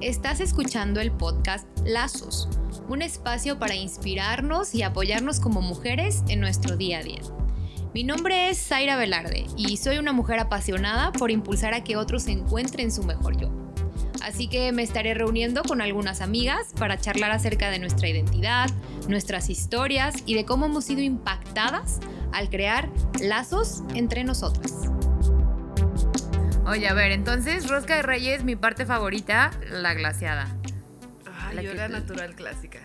Estás escuchando el podcast Lazos, un espacio para inspirarnos y apoyarnos como mujeres en nuestro día a día. Mi nombre es Zaira Velarde y soy una mujer apasionada por impulsar a que otros encuentren su mejor yo. Así que me estaré reuniendo con algunas amigas para charlar acerca de nuestra identidad, nuestras historias y de cómo hemos sido impactadas al crear lazos entre nosotras. Oye, a ver, entonces, rosca de reyes, mi parte favorita, la glaciada. Ay, La yo que- la natural clásica.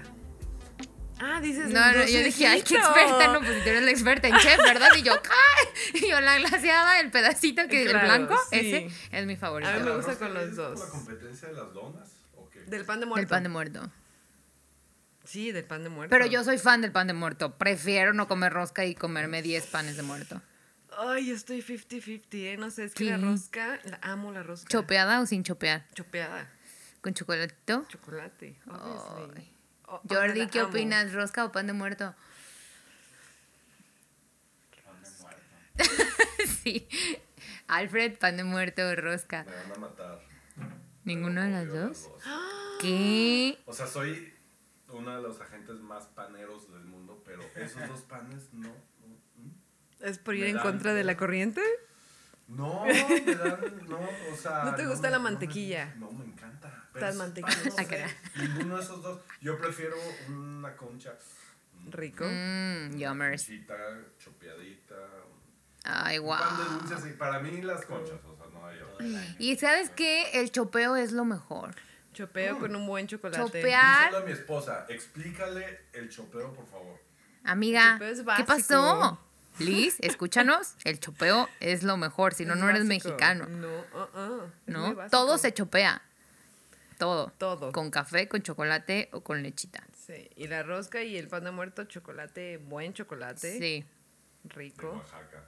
Ah, dices No, no, yo dije, ay, qué experta, no, pues tú eres la experta en chef, ¿verdad? Y yo, ¡ay! Y yo, la glaciada, el pedacito que Claro, el blanco, sí. ese es mi favorito. A mí me ¿La gusta con los dos. ¿Es por la competencia de las donas o qué? Del pan de muerto. Del pan de muerto. Sí, del pan de muerto. Pero yo soy fan del pan de muerto. Prefiero no comer rosca y comerme 10 panes de muerto. Ay, yo estoy 50-50, ¿eh? No sé, es que la rosca, la amo la rosca. ¿Chopeada o sin chopear? Chopeada. ¿Con chocolatito? Chocolate. obviously. Oh, ay, Jordi, ¿qué amo. opinas? ¿Rosca o pan de muerto? Pan de muerto. sí. Alfred, pan de muerto o rosca. Me van a matar. ¿Ninguno de las dos? ¿Qué? O sea, soy uno de los agentes más paneros del mundo, pero esos dos panes no. ¿Es por ir Me en dan- contra de la corriente? No, me dan, no, o sea. ¿No te gusta la me- mantequilla? No, me encanta. pero Estás esos mantequilla. no sé. Ninguno de esos dos. Yo prefiero una concha. Rico. Mmm, yummers. Conchita, chopeadita. Ay, un Pan de wow. dulce, sí. Para mí las conchas, o sea, no hay otra. Y sabes qué? El chopeo es lo mejor. Chopeo con un buen chocolate. Chopea- Díselo a mi esposa, explícale el chopeo, por favor. Amiga, chopeo es ¿qué pasó? Liz, escúchanos. El chopeo es lo mejor, si no, Es no eres básico. mexicano. No, uh, uh, es ¿No? Todo se chopea. Todo. Todo. Con café, con chocolate o con lechita. Sí, y la rosca y el pan de muerto, chocolate, buen chocolate. Sí. De Rico. Oaxaca.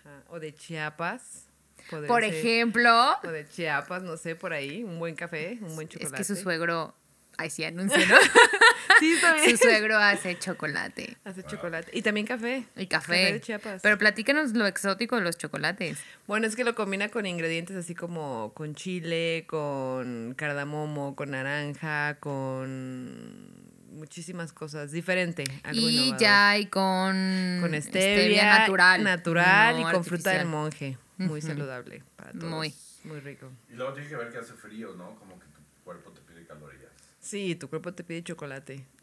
Ajá, O de Chiapas. Por ser. ejemplo, O de Chiapas, no sé, por ahí. Un buen café, un buen es chocolate. que su suegro. Ay, sí, anuncio, ¿no? Sí, está bien. su suegro hace chocolate Hace chocolate. Y también café. y café. de Chiapas. Pero platícanos lo exótico de los chocolates. Bueno, es que lo combina con ingredientes así como con chile, con cardamomo, con naranja, con muchísimas cosas. Diferente. Algo y innovador. ya hay con. Con stevia, natural. Natural no y con fruta del monje. Muy saludable para todos. Muy. Muy rico. Y luego tiene que ver que hace frío, ¿no? Como que tu cuerpo te. Sí, tu cuerpo te pide chocolate.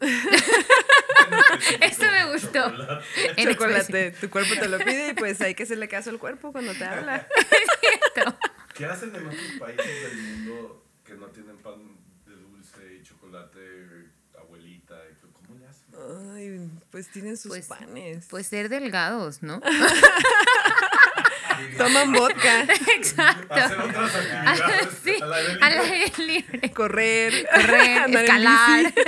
Eso me gustó. Chocolate. Chocolate. Tu cuerpo te lo pide y pues hay que hacerle caso al cuerpo cuando te habla. ¿Qué hacen en otros países del mundo que no tienen pan de dulce y chocolate, abuelita? y todo? ¿Cómo le hacen? Ay, pues tienen sus Pues- panes. Pues ser delgados, ¿no? Toman vodka, Exacto. Hacer otras actividades Sí, al aire al libre. aire libre. correr, Correr, andar en escalar. bici.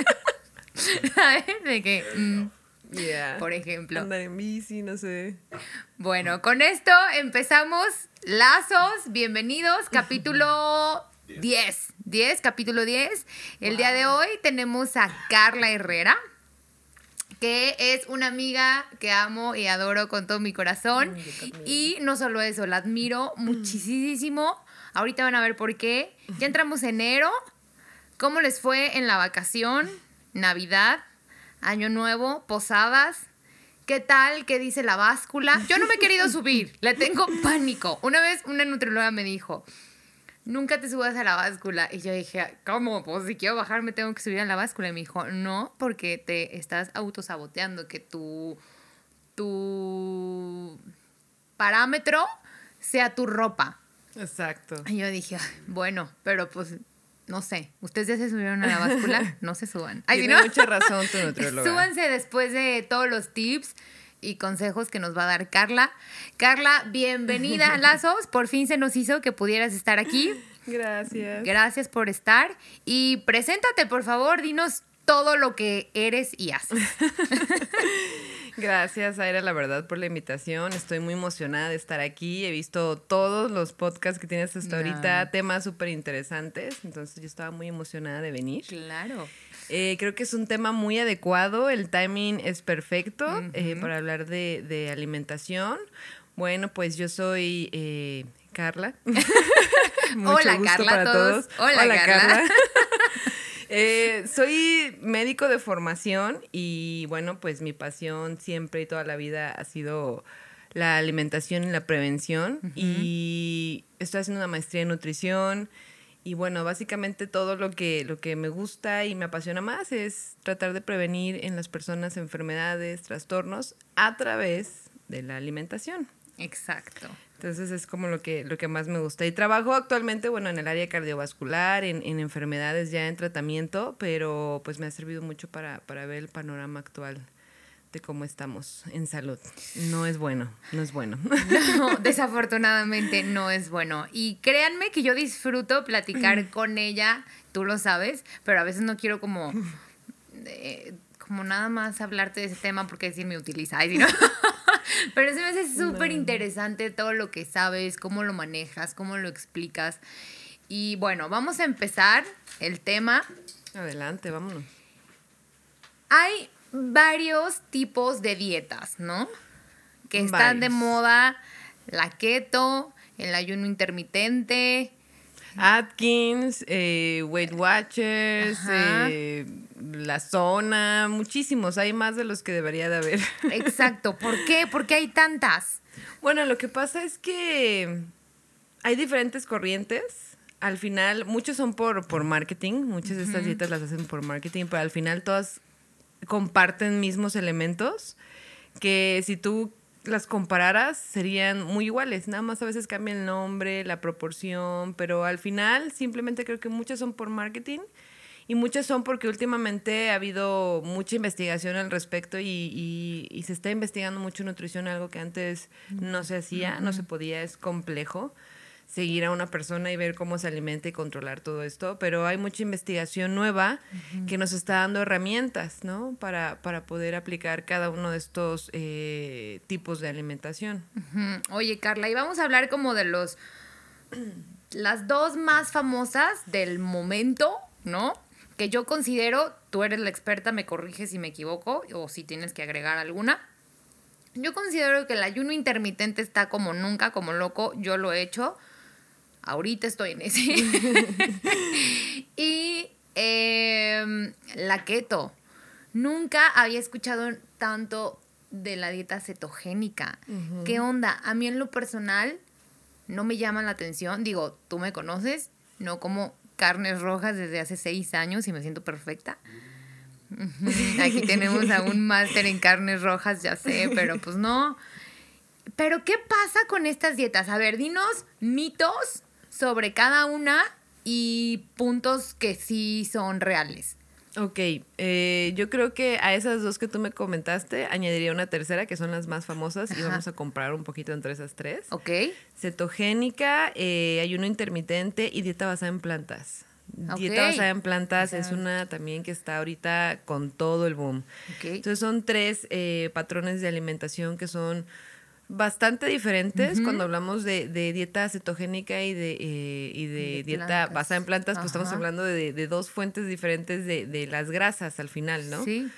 ¿Sabes? De que, mm, Yeah. por ejemplo. Andar en bici, no sé. Bueno, con esto empezamos Lazos. Bienvenidos, capítulo 10. 10, capítulo 10. El día de hoy tenemos a Carla Herrera, que es una amiga que amo y adoro con todo mi corazón. Ay. Y no solo eso, la admiro muchísimo. Ahorita van a ver por qué. Ya entramos enero. ¿Cómo les fue en la vacación? Navidad, Año Nuevo, posadas. ¿Qué tal? ¿Qué dice la báscula? Yo no me he querido subir, le tengo pánico. Una vez una nutrióloga me dijo, nunca te subas a la báscula. Y yo dije, ¿cómo? Pues si quiero bajar me tengo que subir a la báscula. Y me dijo, no, porque te estás autosaboteando, que tu, tu parámetro sea tu ropa. Exacto. Y yo dije, "Ay, bueno, pero pues, no sé, ustedes ya se subieron a la báscula, no se suban. Ay, si Tiene no, mucha razón tu nutrióloga. súbanse después de todos los tips y consejos que nos va a dar Carla. Carla, bienvenida a Lazos. Por fin se nos hizo que pudieras estar aquí. Gracias. Gracias por estar. Y preséntate, por favor, dinos todo lo que eres y haces. Gracias, Aira, la verdad, por la invitación. Estoy muy emocionada de estar aquí. He visto todos los podcasts que tienes hasta ahorita, Ay. temas súper interesantes. Entonces, yo estaba muy emocionada de venir. Claro. Eh, creo que es un tema muy adecuado. El timing es perfecto eh, para hablar de, de alimentación. Bueno, pues yo soy eh, Carla. Mucho Hola, gusto Carla, para todos. todos. Hola, Carla. Soy médico de formación y bueno, pues mi pasión siempre y toda la vida ha sido la alimentación y la prevención. Y estoy haciendo una maestría en nutrición. Y bueno, básicamente todo lo que, lo que me gusta y me apasiona más es tratar de prevenir en las personas enfermedades, trastornos a través de la alimentación. Exacto. Entonces es como lo que, lo que más me gusta. Y trabajo actualmente, bueno, en el área cardiovascular, en, en enfermedades ya en tratamiento, pero pues me ha servido mucho para, para ver el panorama actual de cómo estamos en salud. No es bueno, no es bueno. No, desafortunadamente no es bueno. Y créanme que yo disfruto platicar con ella, tú lo sabes, pero a veces no quiero como, eh, como nada más hablarte de ese tema porque decir me utiliza. Ay. Pero eso me hace súper interesante todo lo que sabes, cómo lo manejas, cómo lo explicas. Y bueno, vamos a empezar el tema. Adelante, vámonos. Hay varios tipos de dietas, ¿no? Que están de moda, la keto, el ayuno intermitente. Atkins, eh, Weight Watchers, eh, la zona, muchísimos, hay más de los que debería de haber. Exacto, ¿por qué? ¿Por qué hay tantas? Bueno, lo que pasa es que hay diferentes corrientes. Al final, muchos son por, por marketing, muchas de estas dietas las hacen por marketing, pero al final todas comparten mismos elementos que si tú las compararas serían muy iguales, nada más a veces cambia el nombre, la proporción, pero al final simplemente creo que muchas son por marketing y muchas son porque últimamente ha habido mucha investigación al respecto y, y se está investigando mucho nutrición, algo que antes no se hacía, no se podía, es complejo seguir a una persona y ver cómo se alimenta y controlar todo esto, pero hay mucha investigación nueva que nos está dando herramientas, ¿no? Para, para poder aplicar cada uno de estos eh, tipos de alimentación. Oye, Carla, y vamos a hablar como de los, las dos más famosas del momento, ¿no? Que yo considero, tú eres la experta, me corriges si me equivoco o si tienes que agregar alguna. Yo considero que el ayuno intermitente está como nunca, como loco, yo lo he hecho Ahorita estoy en ese. y em, la keto. Nunca había escuchado tanto de la dieta cetogénica. ¿Qué onda? A mí en lo personal no me llama la atención. Digo, tú me conoces, no como carnes rojas desde hace seis años y me siento perfecta. Aquí tenemos a un máster en carnes rojas, ya sé, pero pues no. Pero ¿qué pasa con estas dietas? A ver, dinos mitos sobre cada una y puntos que sí son reales. Ok, eh, yo creo que a esas dos que tú me comentaste añadiría una tercera, que son las más famosas, y vamos a comparar un poquito entre esas tres. Ok. Cetogénica, eh, ayuno intermitente y dieta basada en plantas. Dieta basada en plantas es una también que está ahorita con todo el boom. Okay. Entonces son tres eh, patrones de alimentación que son bastante diferentes cuando hablamos de, dieta cetogénica y de, eh, y de, dieta basada en plantas, pues estamos hablando de, dos fuentes diferentes de, las grasas al final, ¿no? Sí.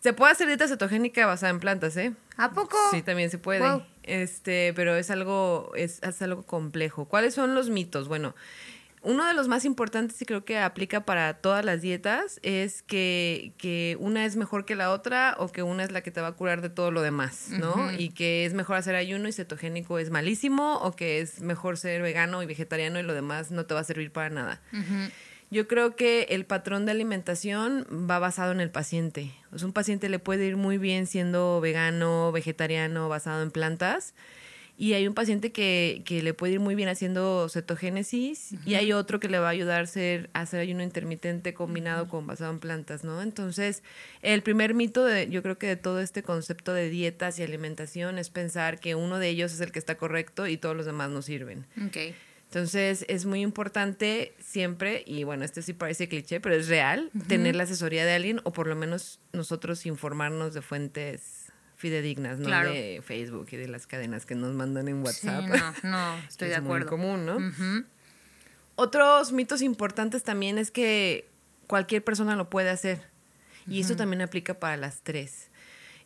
Se puede hacer dieta cetogénica basada en plantas, ¿eh? ¿A poco? Sí, también se puede. Este, pero es algo, es, es algo complejo. ¿Cuáles son los mitos? Bueno, uno de los más importantes y creo que aplica para todas las dietas es que, que, una es mejor que la otra o que una es la que te va a curar de todo lo demás, ¿no? Y que es mejor hacer ayuno y cetogénico es malísimo o que es mejor ser vegano y vegetariano y lo demás no te va a servir para nada. Yo creo que el patrón de alimentación va basado en el paciente. Un paciente le puede ir muy bien siendo vegano, vegetariano, basado en plantas y hay un paciente que, le puede ir muy bien haciendo cetogénesis y hay otro que le va a ayudar a hacer, a hacer ayuno intermitente combinado con basado en plantas, ¿no? Entonces, el primer mito de, yo creo que de todo este concepto de dietas y alimentación es pensar que uno de ellos es el que está correcto y todos los demás no sirven. Okay. Entonces, es muy importante siempre, y bueno, este sí parece cliché, pero es real, tener la asesoría de alguien o por lo menos nosotros informarnos de fuentes fidedignas, ¿no? De Facebook y de las cadenas que nos mandan en WhatsApp. no, no, estoy de acuerdo. Es muy común, ¿no? Otros mitos importantes también es que cualquier persona lo puede hacer. Y eso también aplica para las tres.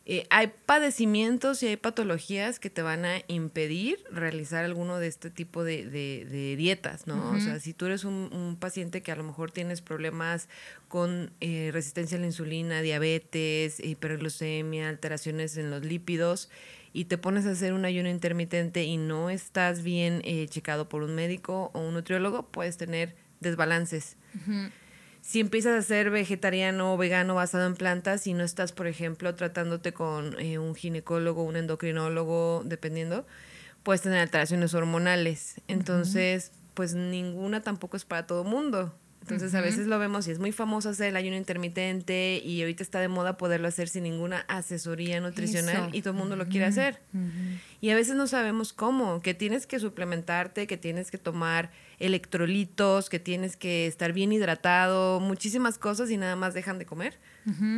Eh, hay padecimientos y hay patologías que te van a impedir realizar alguno de este tipo de, dietas, ¿no? O sea, si tú eres un, paciente que a lo mejor tienes problemas con eh, resistencia a la insulina, diabetes, hiperglucemia, alteraciones en los lípidos, y te pones a hacer un ayuno intermitente y no estás bien eh, checado por un médico o un nutriólogo, puedes tener desbalances si empiezas a ser vegetariano o vegano basado en plantas y no estás, por ejemplo, tratándote con eh, un ginecólogo, un endocrinólogo, dependiendo, puedes tener alteraciones hormonales. Entonces, pues ninguna tampoco es para todo mundo. Entonces a veces lo vemos y es muy famoso hacer el ayuno intermitente y ahorita está de moda poderlo hacer sin ninguna asesoría nutricional y todo el mundo lo quiere hacer. Y a veces no sabemos cómo, que tienes que suplementarte, que tienes que tomar electrolitos, que tienes que estar bien hidratado, muchísimas cosas y nada más dejan de comer.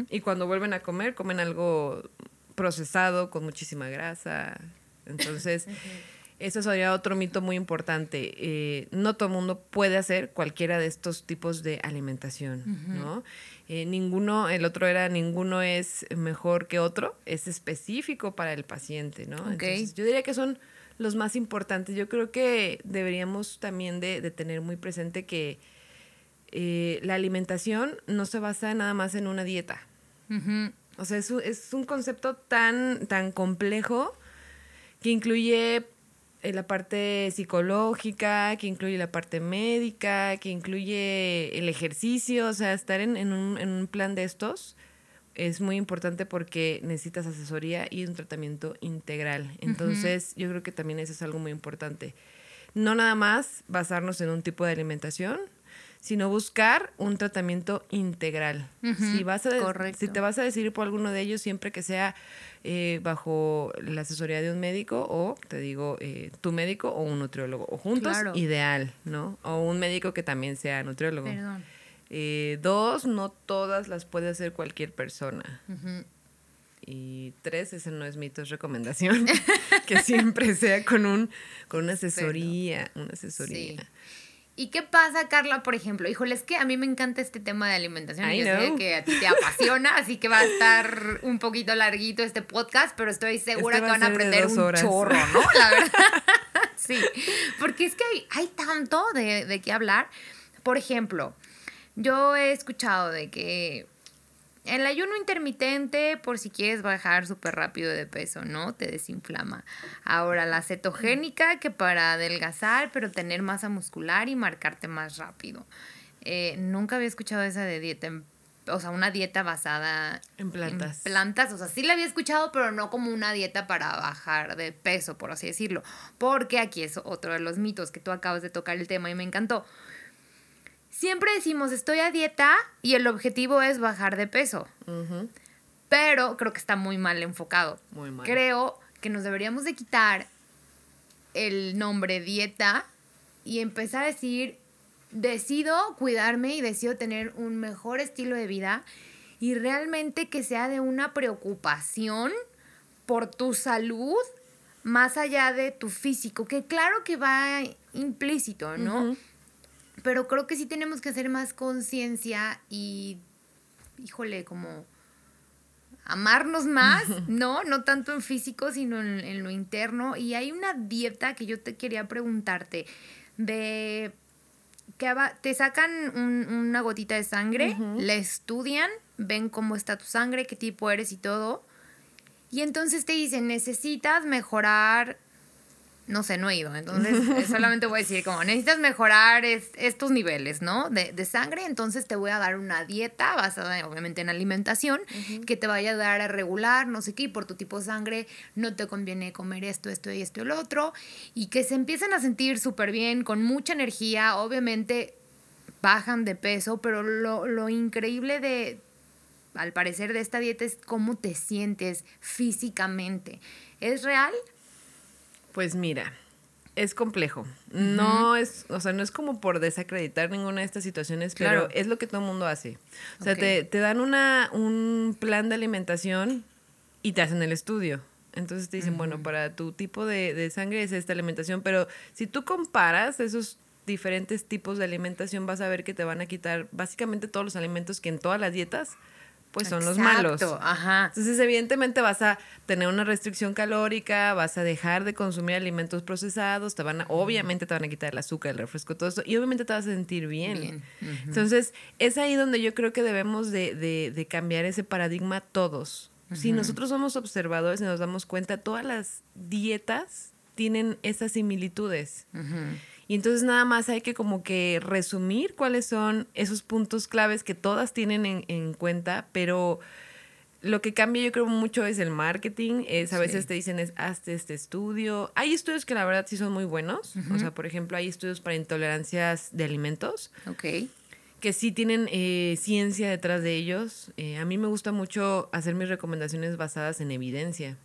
Y cuando vuelven a comer, comen algo procesado con muchísima grasa. Entonces... Eso sería otro mito muy importante. Eh, no todo el mundo puede hacer cualquiera de estos tipos de alimentación, ¿no? Eh, ninguno, el otro era ninguno es mejor que otro, es específico para el paciente, ¿no? Entonces, yo diría que son los más importantes. Yo creo que deberíamos también de, tener muy presente que eh, la alimentación no se basa nada más en una dieta. O sea, es un, es un concepto tan, tan complejo que incluye la parte psicológica, que incluye la parte médica, que incluye el ejercicio, o sea, estar en, un, en un plan de estos es muy importante porque necesitas asesoría y un tratamiento integral. Entonces, yo creo que también eso es algo muy importante. No nada más basarnos en un tipo de alimentación, sino buscar un tratamiento integral. si, vas a, si te vas a decidir por alguno de ellos, siempre que sea eh, bajo la asesoría de un médico o, te digo, eh, tu médico o un nutriólogo, o juntos, ideal, ¿no? O un médico que también sea nutriólogo. Perdón. Eh, dos, no todas las puede hacer cualquier persona. Y tres, ese no es mito, es recomendación. que siempre sea con un con una asesoría, una asesoría. ¿Y qué pasa, Carla, por ejemplo? Híjole, es que a mí me encanta este tema de alimentación. yo sé que a ti te apasiona, así que va a estar un poquito larguito este podcast, pero estoy segura este que van a aprender un chorro, ¿no? La verdad. sí, porque es que hay, tanto de, de qué hablar. Por ejemplo, yo he escuchado de que el ayuno intermitente, por si quieres bajar súper rápido de peso, ¿no? Te desinflama. Ahora, la cetogénica, que para adelgazar, pero tener masa muscular y marcarte más rápido. Eh, nunca había escuchado esa de dieta, o sea, una dieta basada en plantas. En plantas, o sea, sí la había escuchado, pero no como una dieta para bajar de peso, por así decirlo. Porque aquí es otro de los mitos que tú acabas de tocar el tema y me encantó siempre decimos estoy a dieta y el objetivo es bajar de peso. Pero creo que está muy mal enfocado. Muy mal. Creo que nos deberíamos de quitar el nombre dieta y empezar a decir, decido cuidarme y decido tener un mejor estilo de vida y realmente que sea de una preocupación por tu salud más allá de tu físico, que claro que va implícito, ¿no? Pero creo que sí tenemos que hacer más conciencia y, híjole, como amarnos más, ¿no? No tanto en físico, sino en, lo interno. Y hay una dieta que yo te quería preguntarte, de que te sacan una gotita de sangre, la estudian, ven cómo está tu sangre, qué tipo eres y todo. Y entonces te dicen, necesitas mejorar no sé, no he ido. Entonces, solamente voy a decir como, necesitas mejorar estos niveles, ¿no? De, sangre, entonces te voy a dar una dieta basada obviamente en alimentación que te vaya a dar a regular, no sé qué, y por tu tipo de sangre no te conviene comer esto, esto y esto y lo otro. Y que se empiecen a sentir súper bien, con mucha energía, obviamente bajan de peso, pero lo, lo increíble de, al parecer, de esta dieta es cómo te sientes físicamente. ¿Es real? Pues mira, es complejo. No es, o sea, no es como por desacreditar ninguna de estas situaciones, pero es lo que todo el mundo hace. O sea, te, dan una, un plan de alimentación y te hacen el estudio. Entonces te dicen, bueno, para tu tipo de, de, sangre es esta alimentación, pero si tú comparas esos diferentes tipos de alimentación, vas a ver que te van a quitar básicamente todos los alimentos que en todas las dietas pues son los malos. Ajá. Entonces, evidentemente vas a tener una restricción calórica, vas a dejar de consumir alimentos procesados, te van a, obviamente te van a quitar el azúcar, el refresco, todo eso, y obviamente te vas a sentir bien. Entonces, es ahí donde yo creo que debemos de, de, de cambiar ese paradigma todos. Si nosotros somos observadores y nos damos cuenta, todas las dietas tienen esas similitudes. Y entonces nada más hay que como que resumir cuáles son esos puntos claves que todas tienen en, en cuenta, pero lo que cambia yo creo mucho es el marketing. Es a veces te dicen es hazte este estudio. Hay estudios que la verdad sí son muy buenos. O sea, por ejemplo, hay estudios para intolerancias de alimentos. Ok. Que sí tienen eh, ciencia detrás de ellos. Eh, a mí me gusta mucho hacer mis recomendaciones basadas en evidencia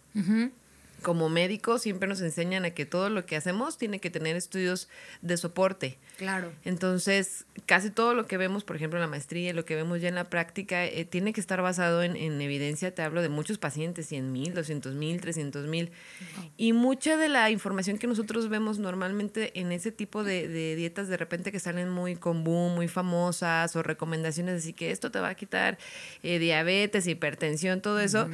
como médicos siempre nos enseñan a que todo lo que hacemos tiene que tener estudios de soporte. Claro. Entonces, casi todo lo que vemos, por ejemplo, en la maestría, lo que vemos ya en la práctica, eh, tiene que estar basado en, evidencia. Te hablo de muchos pacientes, 100 mil, 200 mil, 300 mil. Y mucha de la información que nosotros vemos normalmente en ese tipo de, dietas, de repente que salen muy con boom, muy famosas, o recomendaciones así que esto te va a quitar eh, diabetes, hipertensión, todo eso.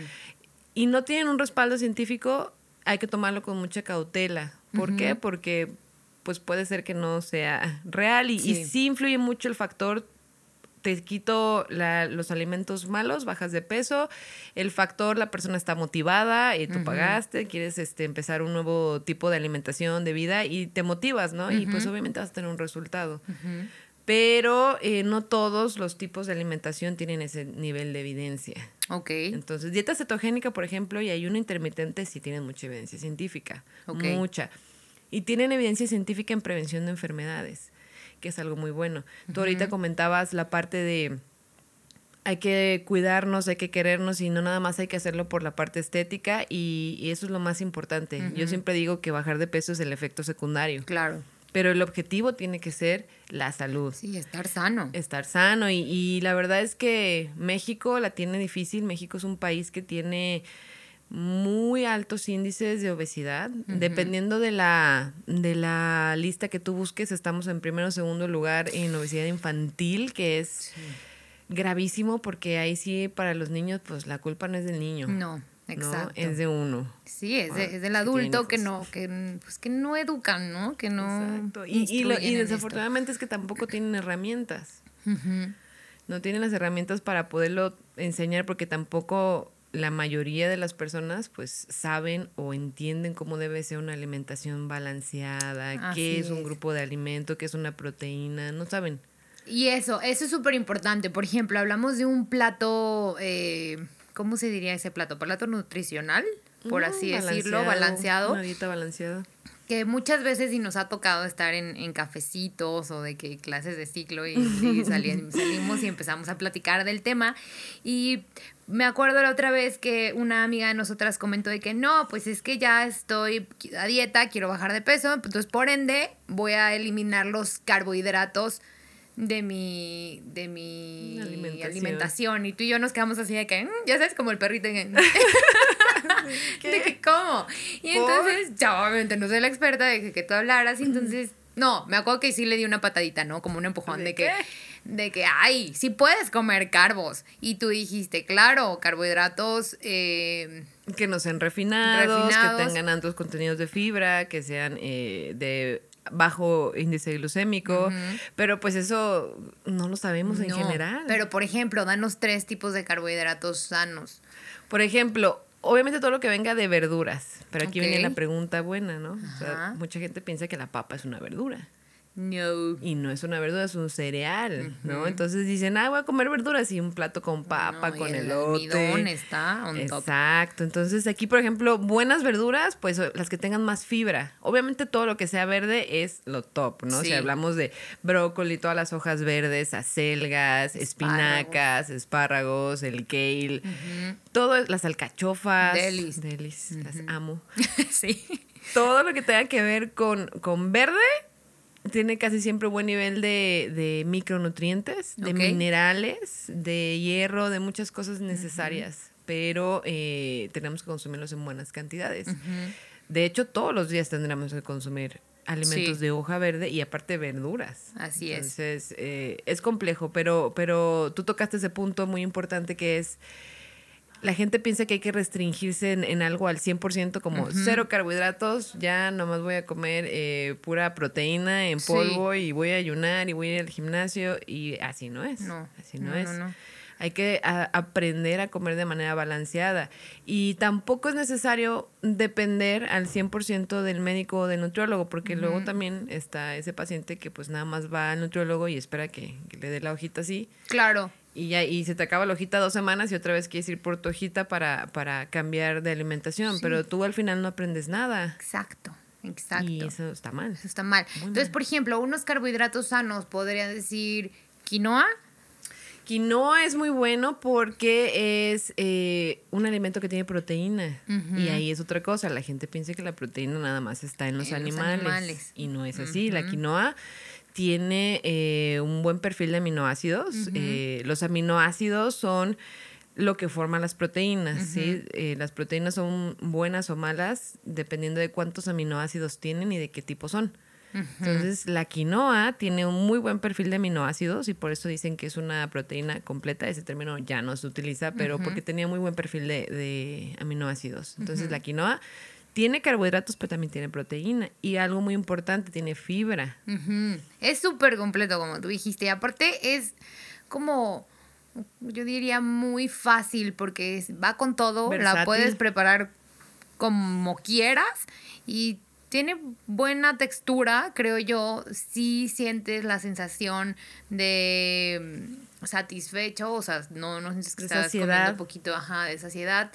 Y no tienen un respaldo científico, hay que tomarlo con mucha cautela. ¿Por qué? Porque pues puede ser que no sea real y sí, influye mucho el factor te quito los alimentos malos, bajas de peso, el factor la persona está motivada, y tú pagaste, quieres este, empezar un nuevo tipo de alimentación, de vida y te motivas, ¿no? Y pues obviamente vas a tener un resultado. Pero eh, no todos los tipos de alimentación tienen ese nivel de evidencia. Ok. Entonces, dieta cetogénica, por ejemplo, y ayuno intermitente sí tienen mucha evidencia científica. Mucha. Y tienen evidencia científica en prevención de enfermedades, que es algo muy bueno. Tú ahorita comentabas la parte de hay que cuidarnos, hay que querernos y no nada más hay que hacerlo por la parte estética y, eso es lo más importante. Yo siempre digo que bajar de peso es el efecto secundario. Claro. Pero el objetivo tiene que ser la salud. Sí, estar sano. Estar sano. Y, la verdad es que México la tiene difícil. México es un país que tiene muy altos índices de obesidad. Dependiendo de la, de la lista que tú busques, estamos en primero o segundo lugar en obesidad infantil, que es gravísimo porque ahí sí para los niños, pues la culpa no es del niño. No. Exacto. Es de uno. Sí, es, es del adulto que no, que, pues, que no educan, ¿no? Que no. Exacto. Y, y, desafortunadamente es que tampoco tienen herramientas. No tienen las herramientas para poderlo enseñar porque tampoco la mayoría de las personas pues saben o entienden cómo debe ser una alimentación balanceada, qué es un grupo de alimento, qué es una proteína, no saben. Y eso, eso es súper importante. Por ejemplo, hablamos de un plato eh, ¿cómo se diría ese plato? Plato nutricional, por así decirlo, balanceado. Una dieta balanceada. Que muchas veces y nos ha tocado estar en, cafecitos o de que clases de ciclo y, salimos y empezamos a platicar del tema. Y me acuerdo la otra vez que una amiga de nosotras comentó de que no, pues es que ya estoy a dieta, quiero bajar de peso, entonces por ende voy a eliminar los carbohidratos de mi, de mi alimentación. Y tú y yo nos quedamos así de que, mm", ya sabes, como el perrito. En... de que, ¿cómo? Y entonces, ya obviamente no soy la experta de que, tú hablaras. Y entonces, no, me acuerdo que sí le di una patadita, ¿no? Como un empujón de, que, de que, ay, sí puedes comer carbos. Y tú dijiste, claro, carbohidratos. Eh, que no sean refinados, que tengan altos contenidos de fibra, que sean eh, de bajo índice glucémico, pero pues eso no lo sabemos en general. Pero por ejemplo, danos tres tipos de carbohidratos sanos. Por ejemplo, obviamente todo lo que venga de verduras, pero aquí viene la pregunta buena, ¿no? mucha gente piensa que la papa es una verdura. No. Y no es una verdura, es un cereal, ¿no? Entonces dicen, ah, voy a comer verduras y un plato con papa, con el elote. está on Exacto. Entonces aquí, por ejemplo, buenas verduras, pues las que tengan más fibra. Obviamente todo lo que sea verde es lo top, ¿no? Si hablamos de brócoli, todas las hojas verdes, acelgas, espinacas, espárragos, el kale, todo, las alcachofas. Delis. Delis, las amo. sí. Todo lo que tenga que ver con, con verde tiene casi siempre buen nivel de, micronutrientes, de minerales, de hierro, de muchas cosas necesarias, pero eh, tenemos que consumirlos en buenas cantidades. De hecho, todos los días tendremos que consumir alimentos Sí. de hoja verde y aparte verduras. Así es. Entonces, eh, es complejo, pero, pero tú tocaste ese punto muy importante que es, la gente piensa que hay que restringirse en, en algo al 100% como cero carbohidratos, ya nomás voy a comer eh, pura proteína en Sí. polvo y voy a ayunar y voy a ir al gimnasio y así no es. No, así no, no, es. no, no. Hay que a- aprender a comer de manera balanceada. Y tampoco es necesario depender al 100% del médico o del nutriólogo, porque luego también está ese paciente que pues nada más va al nutriólogo y espera que, que le dé la hojita así. Claro. Y ya y se te acaba la hojita dos semanas y otra vez quieres ir por tu hojita para, para cambiar de alimentación. Pero tú al final no aprendes nada. Exacto. Exacto. Y eso está mal. Eso está mal. Entonces, por ejemplo, unos carbohidratos sanos podría decir quinoa. Quinoa es muy bueno porque es eh, un alimento que tiene proteína. Y ahí es otra cosa. La gente piensa que la proteína nada más está en los, En los animales, animales. Y no es así. La quinoa tiene eh, un buen perfil de aminoácidos. Eh, los aminoácidos son lo que forman las proteínas. ¿sí? Eh, las proteínas son buenas o malas dependiendo de cuántos aminoácidos tienen y de qué tipo son. Entonces, la quinoa tiene un muy buen perfil de aminoácidos y por eso dicen que es una proteína completa. Ese término ya no se utiliza, pero porque tenía muy buen perfil de, de aminoácidos. Entonces, la quinoa tiene carbohidratos, pero también tiene proteína. Y algo muy importante, tiene fibra. Es súper completo, como tú dijiste. Y aparte es como, yo diría, muy fácil porque va con todo. La puedes preparar como quieras y tiene buena textura, creo yo. Sí sientes la sensación de mm, satisfecho, o sea, no, no sientes que De estás saciedad. comiendo un poquito ajá, de saciedad.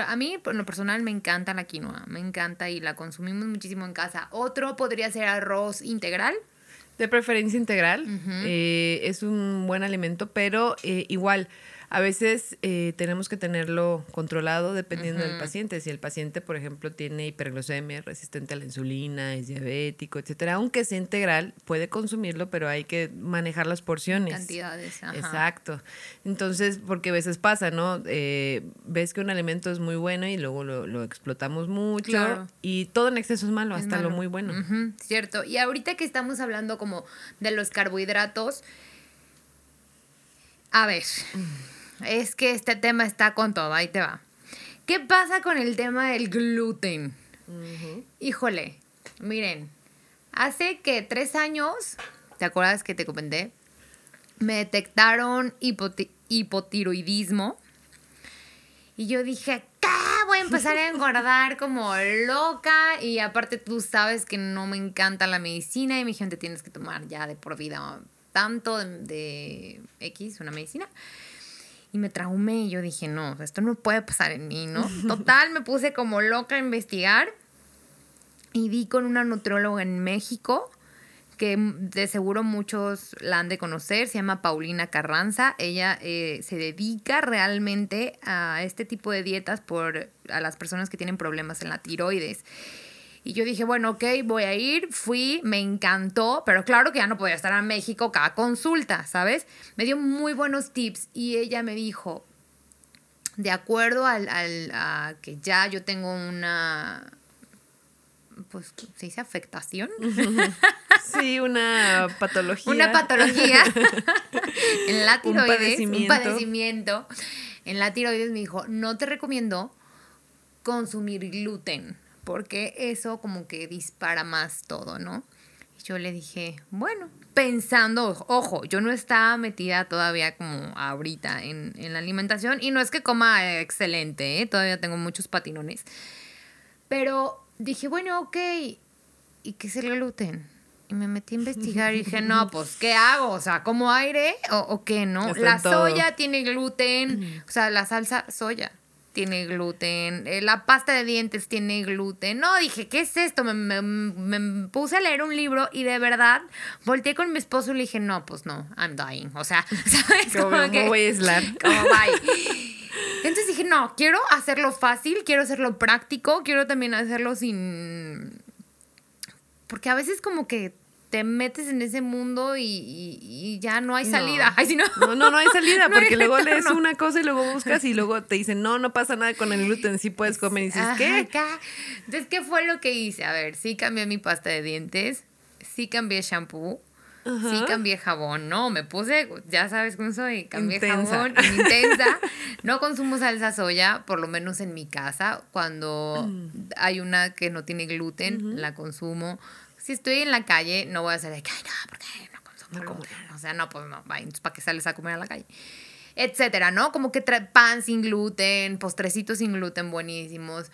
A mí, por lo personal, me encanta la quinoa, me encanta y la consumimos muchísimo en casa. Otro podría ser arroz integral. De preferencia integral. eh, es un buen alimento, pero eh, igual, a veces eh, tenemos que tenerlo controlado dependiendo del paciente. Si el paciente, por ejemplo, tiene hiperglucemia, resistente a la insulina, es diabético, etcétera, aunque sea integral, puede consumirlo, pero hay que manejar las porciones. Cantidades, ajá. Exacto. Entonces, porque a veces pasa, ¿no? Eh, ves que un alimento es muy bueno y luego lo, lo explotamos mucho. Claro. Y todo en exceso es malo, Es hasta lo muy bueno. Cierto. Y ahorita que estamos hablando como de los carbohidratos, a ver, es que este tema está con todo, ahí te va. ¿Qué pasa con el tema del gluten? Híjole, miren, hace que tres años, ¿te acuerdas que te comenté? Me detectaron hipoti- hipotiroidismo. Y yo dije, ¿qué? Voy a empezar a engordar como loca. Y aparte tú sabes que no me encanta la medicina y me dijeron, te tienes que tomar ya de por vida tanto de, de X, una medicina. Y me traumé y yo dije, no, esto no puede pasar en mí, ¿no? Total, me puse como loca a investigar y di con una nutrióloga en México que de seguro muchos la han de conocer, se llama Paulina Carranza. Ella eh, se dedica realmente a este tipo de dietas por a las personas que tienen problemas en la tiroides. Y yo dije, bueno, ok, voy a ir, fui, me encantó, pero claro que ya no podía estar en México cada consulta, ¿sabes? Me dio muy buenos tips y ella me dijo, de acuerdo al, al- a que ya yo tengo una, pues, ¿se dice afectación? Sí, una patología. Una patología en la tiroides, un padecimiento. padecimiento. En la tiroides me dijo, no te recomiendo consumir gluten, porque eso como que dispara más todo, ¿no? Y yo le dije, bueno, pensando, ojo, yo no estaba metida todavía como ahorita en, en la alimentación y no es que coma excelente, ¿eh? todavía tengo muchos patinones. Pero dije, bueno, ok, ¿y qué es el gluten? Y me metí a investigar y dije, no, pues, ¿qué hago? O sea, ¿como aire o, o qué, no? La todo. soya tiene gluten, o sea, la salsa soya tiene gluten, eh, la pasta de dientes tiene gluten. No, dije, ¿qué es esto? Me, me- me puse a leer un libro y de verdad volteé con mi esposo y le dije, no, pues no, I'm dying. O sea, ¿sabes? Como Como me que- voy a aislar. como bye. Entonces dije, no, quiero hacerlo fácil, quiero hacerlo práctico, quiero también hacerlo sin... Porque a veces como que te metes en ese mundo y, y- y ya no hay salida. Ay, si no. No, no, no hay salida, No hay porque luego lees una cosa y luego buscas y luego te dicen, no, no pasa nada con el gluten, sí puedes comer. Y dices, Ajá, ¿qué? acá. Entonces, ¿qué fue lo que hice? A ver, sí cambié mi pasta de dientes, sí cambié shampoo, sí Ajá. cambié jabón, ¿no? Me puse, ya sabes cómo soy, cambié Intensa. jabón, intensa. No consumo salsa soya, por lo menos en mi casa. Cuando Mm. hay una que no tiene gluten, la consumo. Si estoy en la calle, no voy a hacer de que, ay, no, porque no consumo No gluten. O sea, no, pues no, ¿para qué sales a comer a la calle? etcétera, ¿no? Como que pan sin gluten, postrecitos sin gluten buenísimos.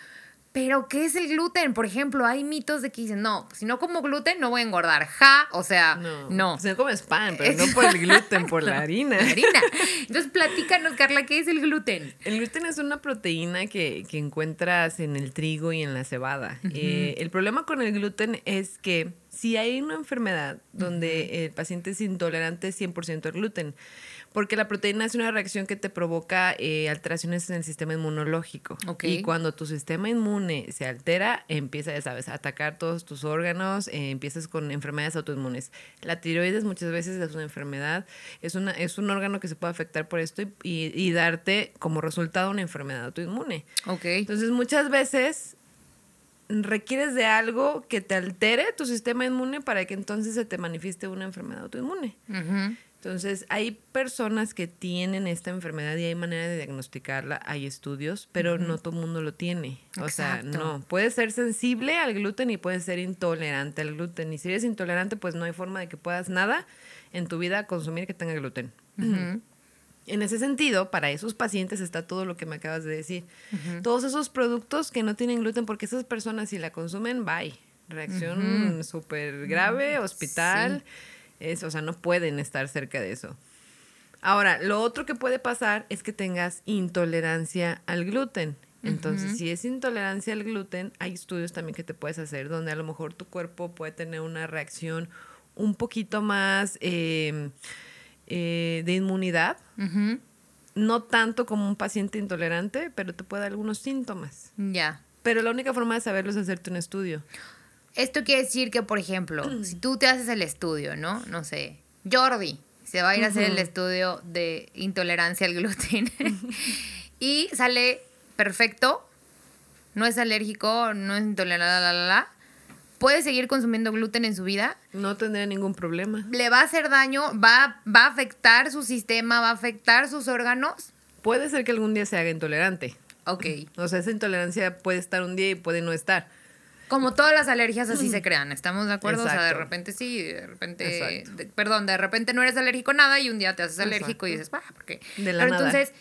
Pero, ¿qué es el gluten? Por ejemplo, hay mitos de que dicen, no, si no como gluten no voy a engordar. Ja, o sea, no. No. Si no comes pan, pero no por el gluten, por la harina. La harina. Entonces, platícanos, Carla, ¿qué es el gluten? El gluten es una proteína que, que encuentras en el trigo y en la cebada. Eh, el problema con el gluten es que si hay una enfermedad donde el paciente es intolerante 100% al gluten, porque la proteína es una reacción que te provoca eh, alteraciones en el sistema inmunológico. Ok. Y cuando tu sistema inmune se altera, empieza, ya sabes, a atacar todos tus órganos, eh, empiezas con enfermedades autoinmunes. La tiroides muchas veces es una enfermedad, es, una, es un órgano que se puede afectar por esto y, y- y darte como resultado una enfermedad autoinmune. Ok. Entonces muchas veces requieres de algo que te altere tu sistema inmune para que entonces se te manifieste una enfermedad autoinmune. Ujú. Entonces, hay personas que tienen esta enfermedad y hay manera de diagnosticarla, hay estudios, pero no todo el mundo lo tiene. O sea, no. Puedes ser sensible al gluten y puedes ser intolerante al gluten. Y si eres intolerante, pues no hay forma de que puedas nada en tu vida consumir que tenga gluten. En ese sentido, para esos pacientes está todo lo que me acabas de decir. Todos esos productos que no tienen gluten, porque esas personas si la consumen, bye. Reacción súper grave, hospital. Es, o sea, no pueden estar cerca de eso. Ahora, lo otro que puede pasar es que tengas intolerancia al gluten. Entonces, si es intolerancia al gluten, hay estudios también que te puedes hacer donde a lo mejor tu cuerpo puede tener una reacción un poquito más eh, eh, de inmunidad, no tanto como un paciente intolerante, pero te puede dar algunos síntomas. Ya. Pero la única forma de saberlo es hacerte un estudio. Esto quiere decir que, por ejemplo, si tú te haces el estudio, ¿no? No sé, Jordi se va a ir a hacer el estudio de intolerancia al gluten y sale perfecto, no es alérgico, no es intolerante, la, la, la, puede seguir consumiendo gluten en su vida, No tendría ningún problema. le va a hacer daño, va, va a afectar su sistema, va a afectar sus órganos. Puede ser que algún día se haga intolerante. Ok. O sea, esa intolerancia puede estar un día y puede no estar. Como todas las alergias así se crean, ¿estamos de acuerdo? O sea, de repente sí, de repente, de- perdón, de repente no eres alérgico a nada y un día te haces alérgico y dices, ah, ¿por qué? De la Pero nada. entonces,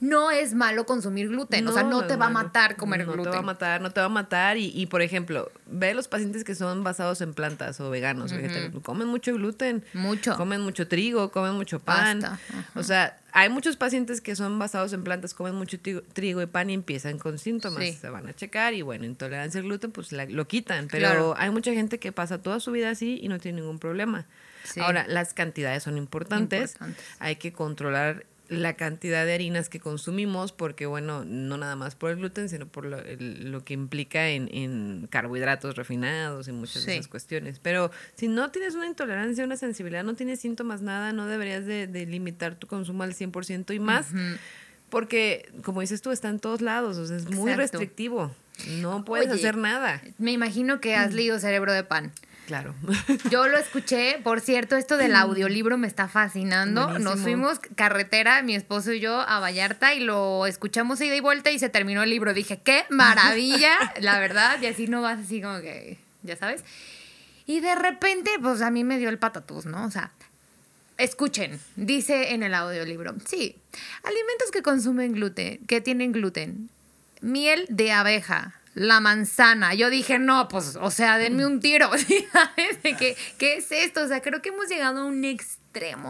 no es malo consumir gluten, o sea, no, te va a matar comer no gluten. te va a matar, no te va a matar. Y, y, por ejemplo, ve los pacientes que son basados en plantas o veganos, comen mucho gluten. Mucho. Comen mucho trigo, comen mucho pan. Pasta. O sea, hay muchos pacientes que son basados en plantas, comen mucho trigo, trigo y pan y empiezan con síntomas. Sí. Se van a checar y bueno, intolerancia al gluten, pues la- lo quitan. Pero Claro. hay mucha gente que pasa toda su vida así y no tiene ningún problema. Sí. Ahora, las cantidades son importantes. Importantes. Hay que controlar la cantidad de harinas que consumimos porque, bueno, no nada más por el gluten, sino por lo, el- lo que implica en, en carbohidratos refinados y muchas de esas cuestiones. Pero si no tienes una intolerancia, una sensibilidad, no tienes síntomas, nada, no deberías de, de limitar tu consumo al 100% y más. Porque, como dices tú, está en todos lados, o sea, es muy Exacto. restrictivo. No puedes Oye, hacer nada. Me imagino que has leído Cerebro de Pan. Claro. Yo lo escuché, por cierto, esto del audiolibro me está fascinando. Nos fuimos carretera, mi esposo y yo, a Vallarta y lo escuchamos ida y vuelta y se terminó el libro. Dije, qué maravilla, la verdad, y así no vas así como que, ya sabes. Y de repente, pues a mí me dio el patatús, ¿no? O sea, escuchen, dice en el audiolibro, sí, alimentos que consumen gluten, que tienen gluten, miel de abeja, la manzana. Yo dije, no, pues, o sea, denme un tiro, que, ¿Qué es esto? O sea, creo que hemos llegado a un extremo.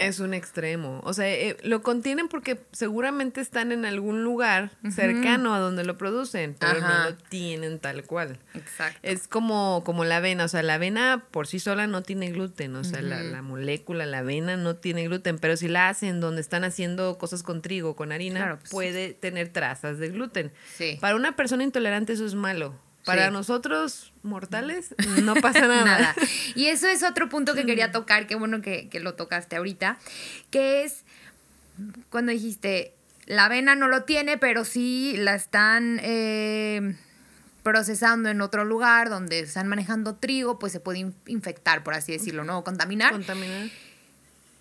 Es un extremo. O sea, eh, lo contienen porque seguramente están en algún lugar cercano a donde lo producen, pero Ajá. no lo tienen tal cual. Exacto. Es como, como la avena, o sea, la avena por sí sola no tiene gluten, o sea, la, la molécula, la avena no tiene gluten, pero si la hacen donde están haciendo cosas con trigo, con harina, Claro, pues, puede tener trazas de gluten. Sí. Para una persona intolerante eso es malo, Para Sí. nosotros, mortales, no pasa nada. Nada. Y eso es otro punto que quería tocar, qué bueno que, que lo tocaste ahorita, que es cuando dijiste, la avena no lo tiene, pero sí la están eh, procesando en otro lugar donde están manejando trigo, pues se puede in- infectar, por así decirlo, ¿no? O contaminar. Contaminar.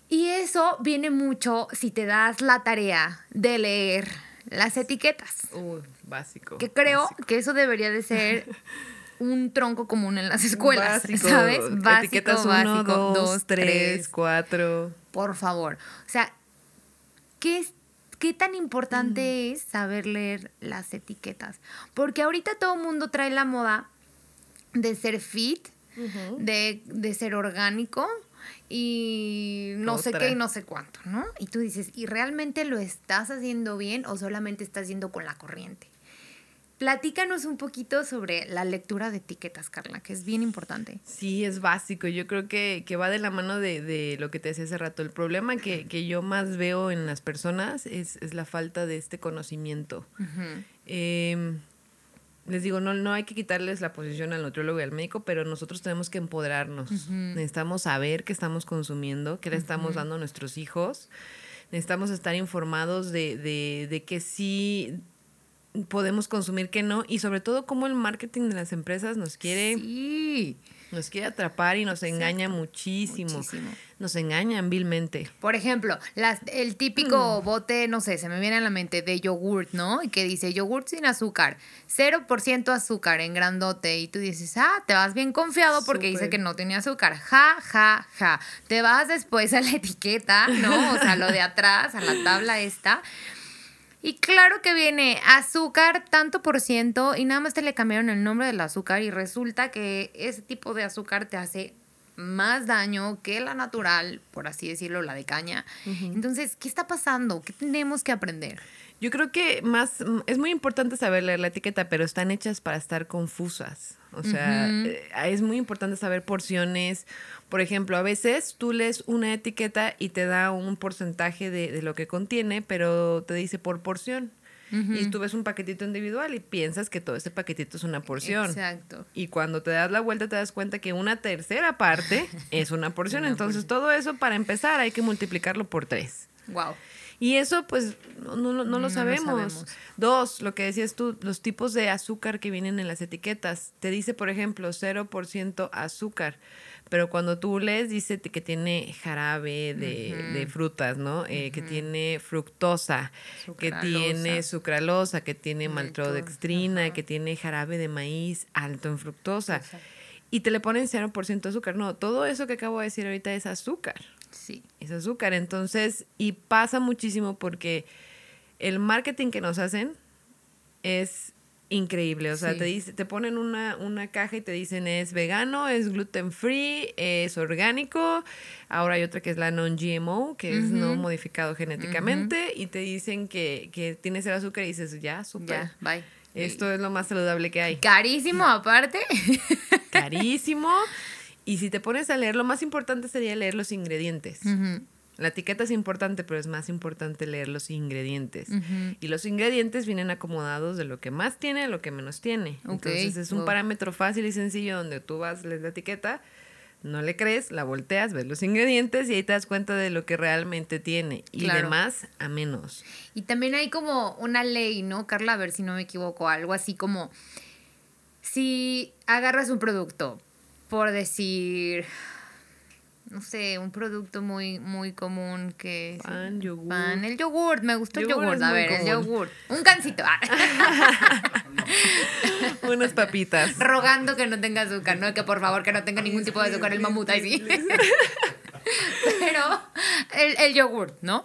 Y eso viene mucho si te das la tarea de leer las etiquetas. Uy, básico. Que creo básico. que eso debería de ser un tronco común en las escuelas, Básico. ¿sabes? Básico, Etiquetas básico, uno, dos, dos, tres, tres, cuatro. por favor. O sea, ¿qué, es, qué tan importante es saber leer las etiquetas? Porque ahorita todo el mundo trae la moda de ser fit, de, de ser orgánico y no sé qué y no sé cuánto, ¿no? Y tú dices, ¿y realmente lo estás haciendo bien o solamente estás yendo con la corriente? Platícanos un poquito sobre la lectura de etiquetas, Carla, que es bien importante. Sí, es básico. Yo creo que, que va de la mano de, de lo que te decía hace rato. El problema que, que yo más veo en las personas es, es la falta de este conocimiento. Eh, les digo, no, no hay que quitarles la posición al nutriólogo y al médico, pero nosotros tenemos que empoderarnos. Necesitamos saber qué estamos consumiendo, qué le estamos dando a nuestros hijos. Necesitamos estar informados de, de, de que sí podemos consumir, que no, y sobre todo cómo el marketing de las empresas nos quiere, Sí. Nos quiere atrapar y nos engaña muchísimo. Muchísimo. Nos engañan vilmente. Por ejemplo, las, el típico bote, no sé, se me viene a la mente de yogurt, ¿no? Y que dice yogurt sin azúcar, 0% azúcar en grandote. Y tú dices, ah, te vas bien confiado porque dice que no tenía azúcar. Ja, ja, ja. Te vas después a la etiqueta, ¿no? O sea, lo de atrás, a la tabla esta. Y claro que viene azúcar tanto por ciento y nada más te le cambiaron el nombre del azúcar y resulta que ese tipo de azúcar te hace más daño que la natural, por así decirlo, la de caña. Entonces, ¿qué está pasando? ¿Qué tenemos que aprender? Yo creo que más es muy importante saber leer la etiqueta, pero están hechas para estar confusas. O sea, eh, es muy importante saber porciones. Por ejemplo, a veces tú lees una etiqueta y te da un porcentaje de, de lo que contiene, pero te dice por porción. Y tú ves un paquetito individual y piensas que todo ese paquetito es una porción. Exacto. Y cuando te das la vuelta te das cuenta que una tercera parte es una porción. Una Entonces todo eso para empezar hay que multiplicarlo por tres. Wow. Y eso, pues, no, no, lo- no lo lo sabemos. sabemos. Dos, lo que decías tú, los tipos de azúcar que vienen en las etiquetas. Te dice, por ejemplo, 0% azúcar. Pero cuando tú lees, dice que tiene jarabe de, de frutas, ¿no? Eh, Que tiene fructosa, que tiene sucralosa, que tiene Maltodextrina, que tiene jarabe de maíz alto en fructosa. Exacto. Y te le ponen 0% azúcar. No, todo eso que acabo de decir ahorita es azúcar Sí. es azúcar. Entonces, y pasa muchísimo porque el marketing que nos hacen es increíble. O sea, Sí. te, dice, te ponen una, una caja y te dicen es vegano, es gluten free, es orgánico. Ahora hay otra que es la non-GMO, que es no modificado genéticamente. Y te dicen que, que tiene cero azúcar y dices, ya, súper. Ya, bye. Esto es lo más saludable que hay. Carísimo aparte. Carísimo. Y si te pones a leer, lo más importante sería leer los ingredientes. La etiqueta es importante, pero es más importante leer los ingredientes. Y los ingredientes vienen acomodados de lo que más tiene a lo que menos tiene. Entonces es un parámetro fácil y sencillo donde tú vas, lees la etiqueta, no le crees, la volteas, ves los ingredientes y ahí te das cuenta de lo que realmente tiene. Y Claro. de más a menos. Y también hay como una ley, ¿no, Carla? A ver si no me equivoco, algo así como si agarras un producto, por decir, no sé, un producto muy, muy común que es Pan, yogur. pan, el yogurt, me gustó el Yogur yogurt, a ver, el yogurt, un cancito, ah, Unas papitas. rogando que no tenga azúcar, ¿no? Que por favor que no tenga ningún tipo de azúcar el mamut ahí sí. Pero el, el yogurt, ¿no?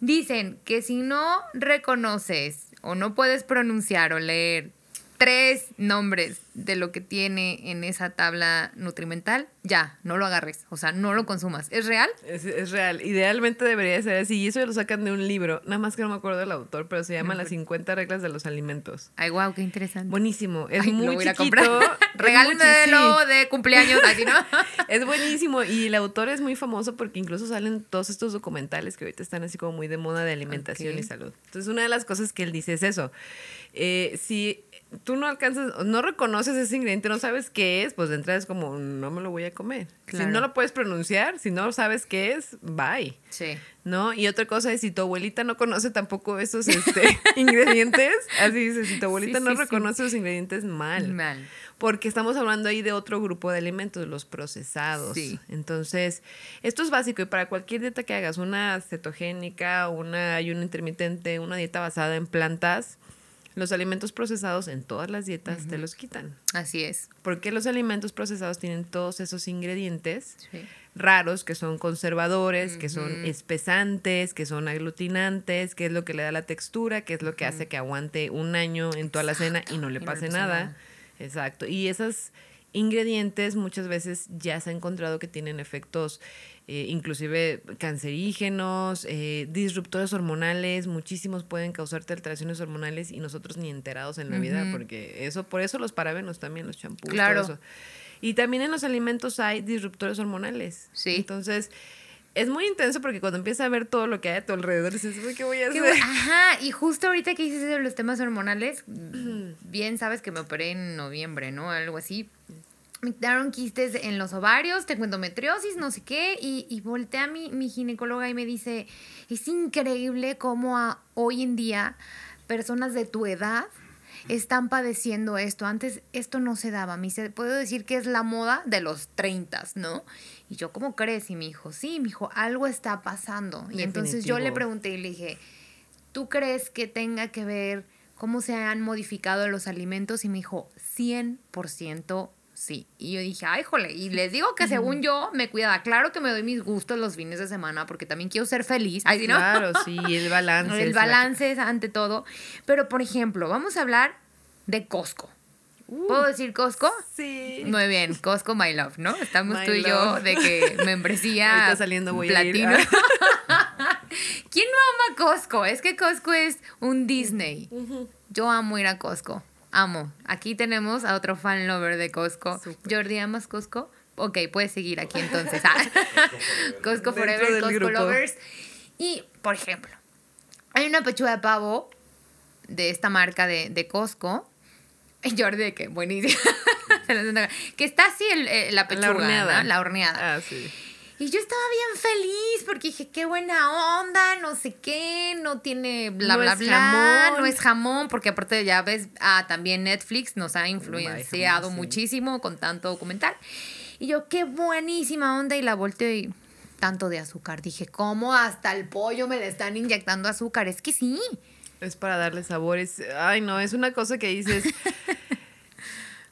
Dicen que si no reconoces o no puedes pronunciar o leer tres nombres de lo que tiene en esa tabla nutrimental, ya, no lo agarres, o sea, no lo consumas. ¿Es real? Es, es real. Idealmente debería ser así. Y eso lo sacan de un libro. Nada más que no me acuerdo del autor, pero se llama Las 50 reglas de los alimentos. Ay, wow, qué interesante. Buenísimo. Es Ay, lo muy voy a chiquito. comprar. Regálenmelo muy de cumpleaños, así, ¿no? Es buenísimo. Y el autor es muy famoso porque incluso salen todos estos documentales que ahorita están así como muy de moda de alimentación y salud. Entonces, una de las cosas que él dice es eso. Eh, si tú no alcanzas, no reconoces ese ingrediente, no sabes qué es, pues de entrada es como, no me lo voy a comer. Si no lo puedes pronunciar, si no sabes qué es, bye. Sí. ¿No? Y otra cosa es si tu abuelita no conoce tampoco esos este, ingredientes, así dice, si tu abuelita Sí, no sí, reconoce los ingredientes, mal. Mal. Porque estamos hablando ahí de otro grupo de alimentos, los procesados. Sí. Entonces, esto es básico y para cualquier dieta que hagas, una cetogénica, una ayuno intermitente, una dieta basada en plantas, los alimentos procesados en todas las dietas te los quitan. Así es. Porque los alimentos procesados tienen todos esos ingredientes Sí. raros que son conservadores, que son espesantes, que son aglutinantes, que es lo que le da la textura, que es lo que hace que aguante un año en toda la cena y no le no pase nada. Exacto. Y esos ingredientes muchas veces ya se ha encontrado que tienen efectos eh, inclusive cancerígenos, eh, disruptores hormonales, muchísimos pueden causarte alteraciones hormonales y nosotros ni enterados en la vida, porque eso, por eso los parabenos también, los champús, todo Claro. eso. Y también en los alimentos hay disruptores hormonales. Sí. Entonces, es muy intenso porque cuando empiezas a ver todo lo que hay a tu alrededor, dices, "Uy, ¿qué voy a hacer? Ajá, y justo ahorita que dices de los temas hormonales, bien sabes que me operé en noviembre, ¿no? Algo así. Me quedaron quistes en los ovarios, tengo endometriosis, no sé qué, y, y volteé a mi, mi ginecóloga y me dice, es increíble cómo a- hoy en día personas de tu edad están padeciendo esto. Antes esto no se daba. Me dice, puedo decir que es la moda de los 30, ¿no? Y yo, ¿cómo crees? Y me dijo, sí, me dijo, algo está pasando. Y entonces yo le pregunté y le dije, ¿tú crees que tenga que ver cómo se han modificado los alimentos? Y me dijo, 100% sí. Y yo dije, ay, jole, y les digo que según yo me cuidaba. Claro que me doy mis gustos los fines de semana porque también quiero ser feliz. Ay, ¿sí, no? Claro, sí, el balance. El es la- balance es ante todo. Pero, por ejemplo, vamos a hablar de Costco. Uh, ¿Puedo decir Costco? Sí. Muy bien, Costco My Love, ¿no? Estamos My tú y yo de que membresía Ahorita saliendo voy a ir. platino. ¿Quién no ama Costco? Es que Costco es un Disney. Yo amo ir a Costco. Amo. Aquí tenemos a otro fan lover de Costco. Jordi, ¿amas Costco? Ok, puedes seguir aquí entonces. Ah. Costco Forever, Costco grupo. Lovers. Y, por ejemplo, hay una pechuga de pavo de esta marca de, de Costco. Jordi, que buenísimo. Que está así el- eh, la pechuga, La horneada. ¿no? La horneada. Ah, sí. Y yo estaba bien feliz porque dije, qué buena onda, no sé qué, no tiene bla, No bla, bla, jamón. no es jamón, porque aparte ya ves, ah, también Netflix nos ha influenciado muchísimo con tanto documental. Y yo, qué buenísima onda, y la volteo y tanto de azúcar. Dije, ¿cómo hasta el pollo me le están inyectando azúcar? Es que sí. Es para darle sabores. Ay, no, es una cosa que dices.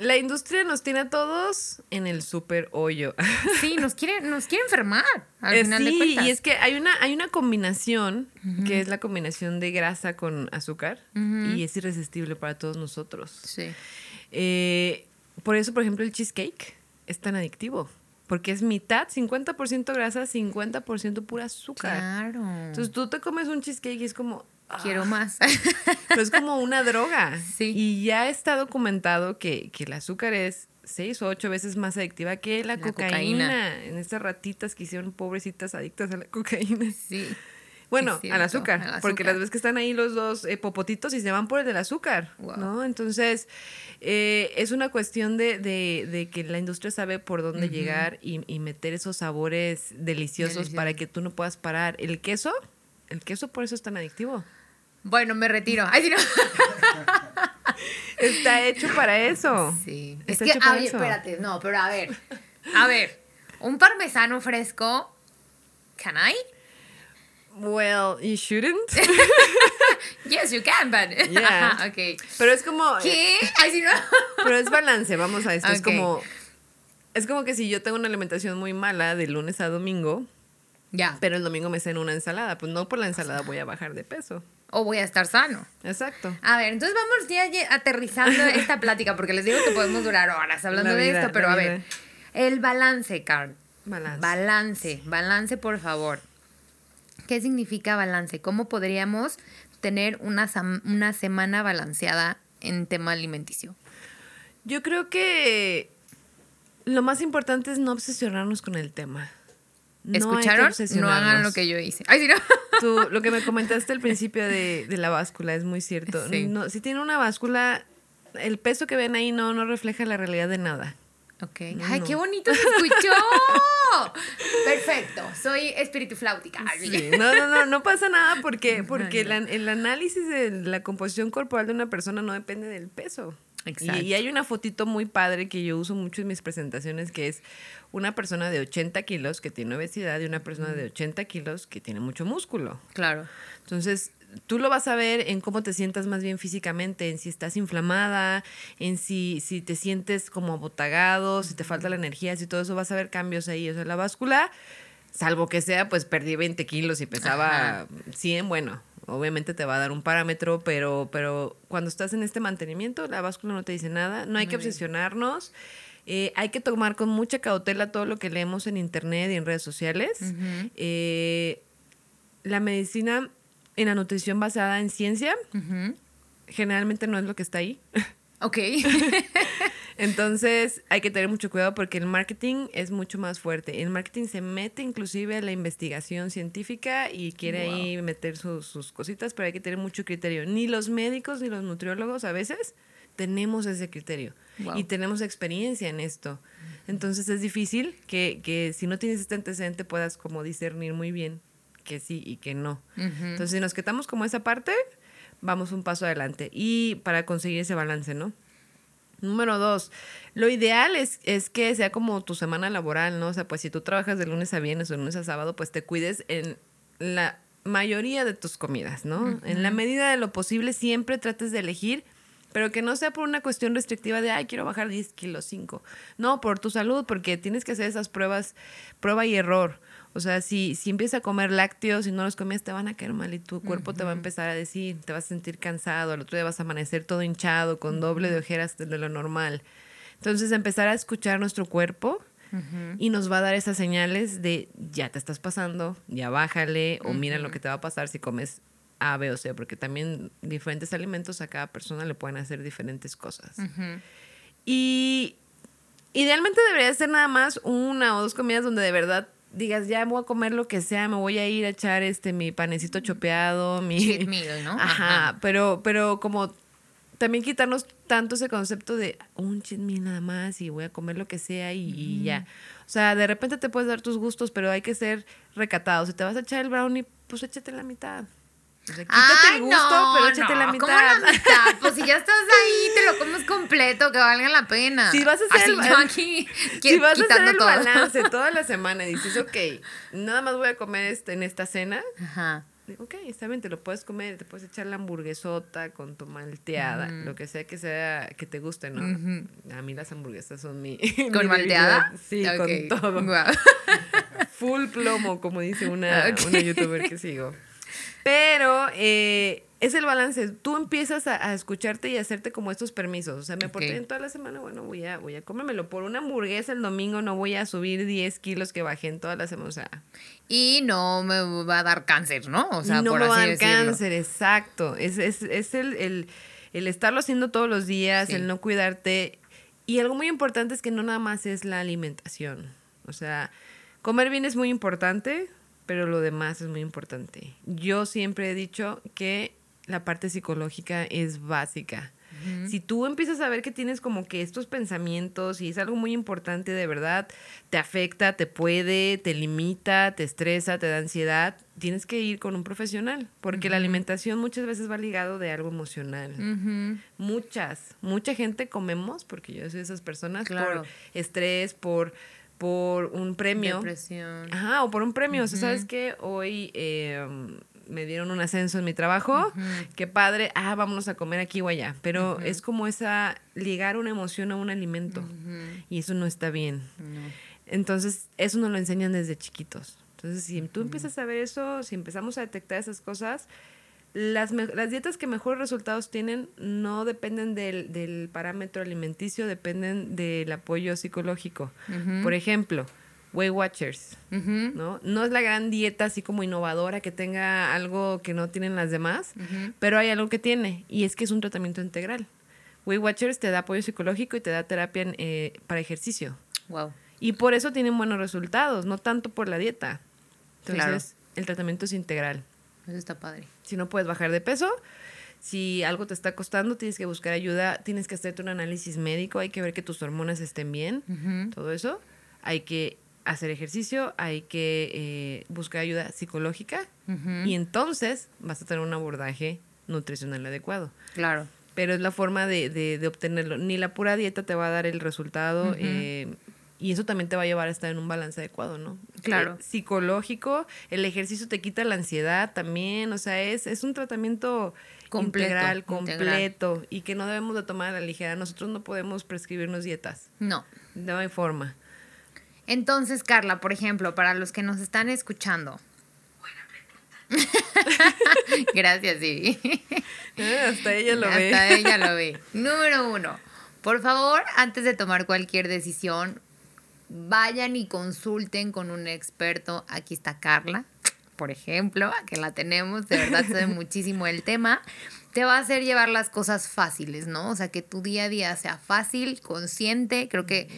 La industria nos tiene a todos en el super hoyo. Sí, nos quiere, nos quiere enfermar al Eh, final de sí, cuentas. y es que hay una, hay una combinación que es la combinación de grasa con azúcar y es irresistible para todos nosotros. Sí. Eh, por eso, por ejemplo, el cheesecake es tan adictivo. Porque es mitad, 50% grasa, 50% pura azúcar. Claro. Entonces tú te comes un cheesecake y es como... ah, Quiero más. pero es como una droga. Sí. Y ya está documentado que, que el azúcar es seis o ocho veces más adictiva que la, La cocaína. cocaína. En estas ratitas que hicieron pobrecitas adictas a la cocaína. sí. Bueno, al azúcar, al porque las ves que están ahí los dos eh, popotitos y se van por el del azúcar, Wow. ¿no? Entonces, eh, es una cuestión de, de- de que la industria sabe por dónde llegar y, y meter esos sabores deliciosos Delicioso. para que tú no puedas parar. El queso, el queso por eso es tan adictivo. Bueno, me retiro. Ay, sí, no. Está hecho para eso. Sí. Es que, hecho para oye, eso. espérate, no, pero a ver. A ver, un parmesano fresco. ¿Can I? Well, you shouldn't. Yes, you can, but. Yeah. Ajá, ok. Pero es como. ¿Qué? Ay, sí, no. Pero es balance, vamos a esto. Es como. Es como que si yo tengo una alimentación muy mala de lunes a domingo, Ya. pero el domingo me ceno una ensalada, pues no por la ensalada voy a bajar de peso. O voy a estar sano. Exacto. A ver, entonces vamos ya aterrizando esta plática, porque les digo que podemos durar horas hablando La de esto, pero a ver. El balance, Carl. Balance. Balance, balance, por favor. ¿Qué significa balance? ¿Cómo podríamos tener una, una semana balanceada en tema alimenticio? Yo creo que lo más importante es no obsesionarnos con el tema. No ¿Escucharon? No hagan lo que yo hice. Ay, sí, no. Tú, lo que me comentaste al principio de, de la báscula es muy cierto. Sí. No, si tiene una báscula, el peso que ven ahí no, no refleja la realidad de nada. Ok. Ay, qué bonito se escuchó. Perfecto. Soy espíritu flautica. No, no, no, no pasa nada porque, porque el análisis de la composición corporal de una persona no depende del peso. Exacto. Y, hay una fotito muy padre que yo uso mucho en mis presentaciones que es una persona de 80 kilos que tiene obesidad y una persona de 80 kilos que tiene mucho músculo. Claro. Entonces, tú lo vas a ver en cómo te sientas más bien físicamente, en si estás inflamada, en si, si te sientes como abotagado, si te falta la energía, si todo eso, vas a ver cambios ahí. O sea, la báscula, salvo que sea, pues perdí 20 kilos y pesaba 100, bueno, obviamente te va a dar un parámetro, pero, pero cuando estás en este mantenimiento, la báscula no te dice nada, no hay que obsesionarnos. Eh, hay que tomar con mucha cautela todo lo que leemos en internet y en redes sociales. Eh, la medicina en la nutrición basada en ciencia, generalmente no es lo que está ahí. Ok. Entonces hay que tener mucho cuidado porque el marketing es mucho más fuerte. El marketing se mete inclusive a la investigación científica y quiere ahí meter sus, cositas, pero hay que tener mucho criterio. Ni los médicos ni los nutriólogos a veces tenemos ese criterio y tenemos experiencia en esto. Entonces es difícil que, que si no tienes este antecedente puedas como discernir muy bien que sí y que no. Entonces, si nos quedamos como esa parte, vamos un paso adelante. Y para conseguir ese balance, ¿no? Número dos, lo ideal es, es que sea como tu semana laboral, ¿no? O sea, pues si tú trabajas de lunes a viernes o de lunes a sábado, pues te cuides en la mayoría de tus comidas, ¿no? En la medida de lo posible, siempre trates de elegir, pero que no sea por una cuestión restrictiva de, ay, quiero bajar 10 kilos, 5. No, por tu salud, porque tienes que hacer esas pruebas, prueba y error. O sea, si, si empiezas a comer lácteos y no los comes, te van a caer mal y tu cuerpo te va a empezar a decir, te vas a sentir cansado, al otro día vas a amanecer todo hinchado, con doble de ojeras de lo normal. Entonces, empezar a escuchar nuestro cuerpo y nos va a dar esas señales de ya te estás pasando, ya bájale, o mira lo que te va a pasar si comes A, B o C, porque también diferentes alimentos a cada persona le pueden hacer diferentes cosas. Y idealmente debería ser nada más una o dos comidas donde de verdad digas, ya voy a comer lo que sea, me voy a ir a echar este mi panecito chopeado, mi cheat meal, ¿no? Ajá, pero pero como también quitarnos tanto ese concepto de un cheat meal nada más y voy a comer lo que sea y, ya. O sea, de repente te puedes dar tus gustos, pero hay que ser recatados. Si te vas a echar el brownie, pues échate la mitad. O sea, quítate el gusto, pero échate la mitad. ¿Cómo la mitad? Pues si ya estás ahí, te lo comes completo, que valga la pena. Si vas a hacer el, aquí, si vas a hacer el balance toda la semana y dices, ok, nada más voy a comer este, en esta cena. Ajá. Ok, está bien, te lo puedes comer, te puedes echar la hamburguesota con tu malteada, lo que sea que sea que te guste, ¿no? A mí las hamburguesas son mi. ¿Con malteada? Sí, con todo. Full plomo, como dice una, una youtuber que sigo. Pero eh, es el balance. Tú empiezas a, escucharte y a hacerte como estos permisos. O sea, me porté en toda la semana, bueno, voy a, voy a comérmelo. Por una hamburguesa el domingo no voy a subir 10 kilos que bajé en toda la semana. O sea, y no me va a dar cáncer, ¿no? O sea, no me va a dar cáncer, exacto. Es, es, es el, el, el, estarlo haciendo todos los días, el no cuidarte. Y algo muy importante es que no nada más es la alimentación. O sea, comer bien es muy importante, pero lo demás es muy importante. Yo siempre he dicho que la parte psicológica es básica. Si tú empiezas a ver que tienes como que estos pensamientos y es algo muy importante de verdad, te afecta, te puede, te limita, te estresa, te da ansiedad, tienes que ir con un profesional, porque la alimentación muchas veces va ligado de algo emocional. Muchas, mucha gente comemos, porque yo soy de esas personas, por estrés, por por un premio. Depresión. Ajá, o por un premio. O sea, ¿sabes qué? Hoy eh, me dieron un ascenso en mi trabajo. Qué padre. Ah, vámonos a comer aquí o allá. Pero es como esa, ligar una emoción a un alimento. Y eso no está bien. Entonces, eso nos lo enseñan desde chiquitos. Entonces, si tú empiezas a ver eso, si empezamos a detectar esas cosas, las, las dietas que mejores resultados tienen no dependen del, del parámetro alimenticio, dependen del apoyo psicológico. Por ejemplo, Weight Watchers, ¿no? No es la gran dieta así como innovadora que tenga algo que no tienen las demás, pero hay algo que tiene y es que es un tratamiento integral. Weight Watchers te da apoyo psicológico y te da terapia eh, para ejercicio. Wow. Y por eso tienen buenos resultados, no tanto por la dieta. Entonces, el tratamiento es integral. Eso está padre. Si no puedes bajar de peso, Si algo te está costando, tienes que buscar ayuda, tienes que hacerte un análisis médico, hay que ver que tus hormonas estén bien, todo eso. Hay que hacer ejercicio, hay que eh, buscar ayuda psicológica y entonces vas a tener un abordaje nutricional adecuado. Claro. Pero es la forma de, de, de obtenerlo. Ni la pura dieta te va a dar el resultado. eh, y eso también te va a llevar a estar en un balance adecuado, ¿no? Claro. Eh, psicológico, el ejercicio te quita la ansiedad también, o sea, es, es un tratamiento Completo, integral, integral. completo, y que no debemos de tomar a la ligera. Nosotros no podemos prescribirnos dietas, No. no hay forma. Entonces, Carla, por ejemplo, para los que nos están escuchando. Gracias, Ivy. Eh, hasta ella lo Hasta ve. ella lo ve. Número uno. Por favor, antes de tomar cualquier decisión, vayan y consulten con un experto. Aquí está Carla, por ejemplo, que la tenemos, de verdad sabe muchísimo el tema. Te va a hacer llevar las cosas fáciles, ¿no? O sea, que tu día a día sea fácil, consciente. Creo que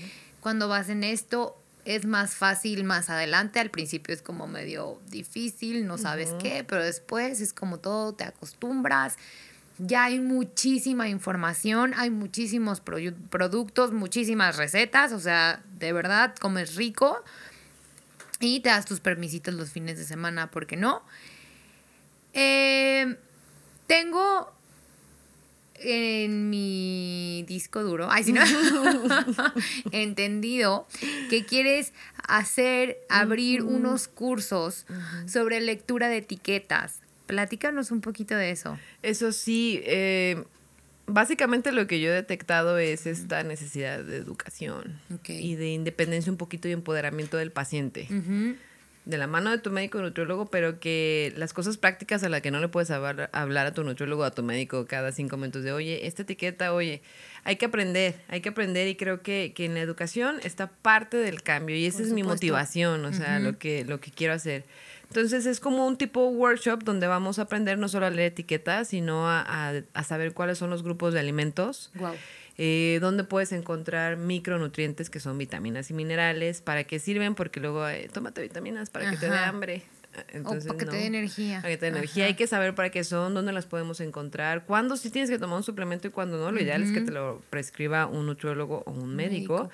cuando vas en esto es más fácil más adelante. Al principio es como medio difícil, no sabes qué, pero después es como todo, te acostumbras. Ya hay muchísima información, hay muchísimos proyu- productos, muchísimas recetas, o sea, de verdad comes rico y te das tus permisitos los fines de semana, ¿por qué no? Eh, tengo en mi disco duro, ay, si no, entendido que quieres hacer, abrir unos cursos sobre lectura de etiquetas. Platícanos un poquito de eso. Eso sí, eh, básicamente lo que yo he detectado es esta necesidad de educación y de independencia un poquito y empoderamiento del paciente. De la mano de tu médico nutriólogo, pero que las cosas prácticas a las que no le puedes hablar, hablar a tu nutriólogo, a tu médico cada cinco minutos de, oye, esta etiqueta, oye, hay que aprender, hay que aprender y creo que, que en la educación está parte del cambio y esa Por es mi motivación, o sea, Ujú. lo, que, lo que quiero hacer. Entonces es como un tipo workshop donde vamos a aprender no solo a leer etiquetas, sino a, a- a saber cuáles son los grupos de alimentos, Guau. eh, donde puedes encontrar micronutrientes que son vitaminas y minerales, para qué sirven, porque luego eh, tómate vitaminas para que te dé hambre. Entonces, o para que te dé energía. Para que te dé energía. Hay que saber para qué son, dónde las podemos encontrar, cuándo sí tienes que tomar un suplemento y cuándo no. Lo ideal es que te lo prescriba un nutriólogo o un médico. Médico.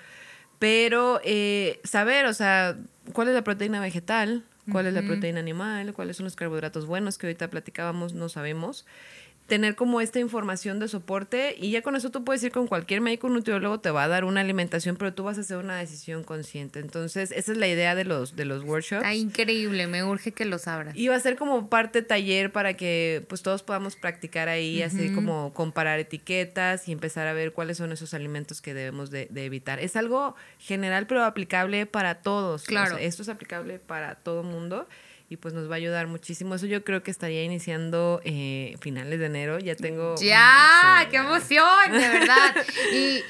Pero eh, saber, o sea, cuál es la proteína vegetal, cuál es la proteína animal, cuáles son los carbohidratos buenos que ahorita platicábamos, no sabemos. Tener como esta información de soporte y ya con eso tú puedes ir con cualquier médico nutriólogo, te va a dar una alimentación, pero tú vas a hacer una decisión consciente. Entonces, esa es la idea de los, de los workshops. Está increíble, me urge que lo abras. Y va a ser como parte taller para que pues todos podamos practicar ahí, así como comparar etiquetas y empezar a ver cuáles son esos alimentos que debemos de, de evitar. Es algo general pero aplicable para todos. O Claro. sea, esto es aplicable para todo mundo y pues nos va a ayudar muchísimo. Eso yo creo que estaría iniciando eh, finales de enero. Ya tengo... ¡Ya! ¡Qué emoción! De verdad. Y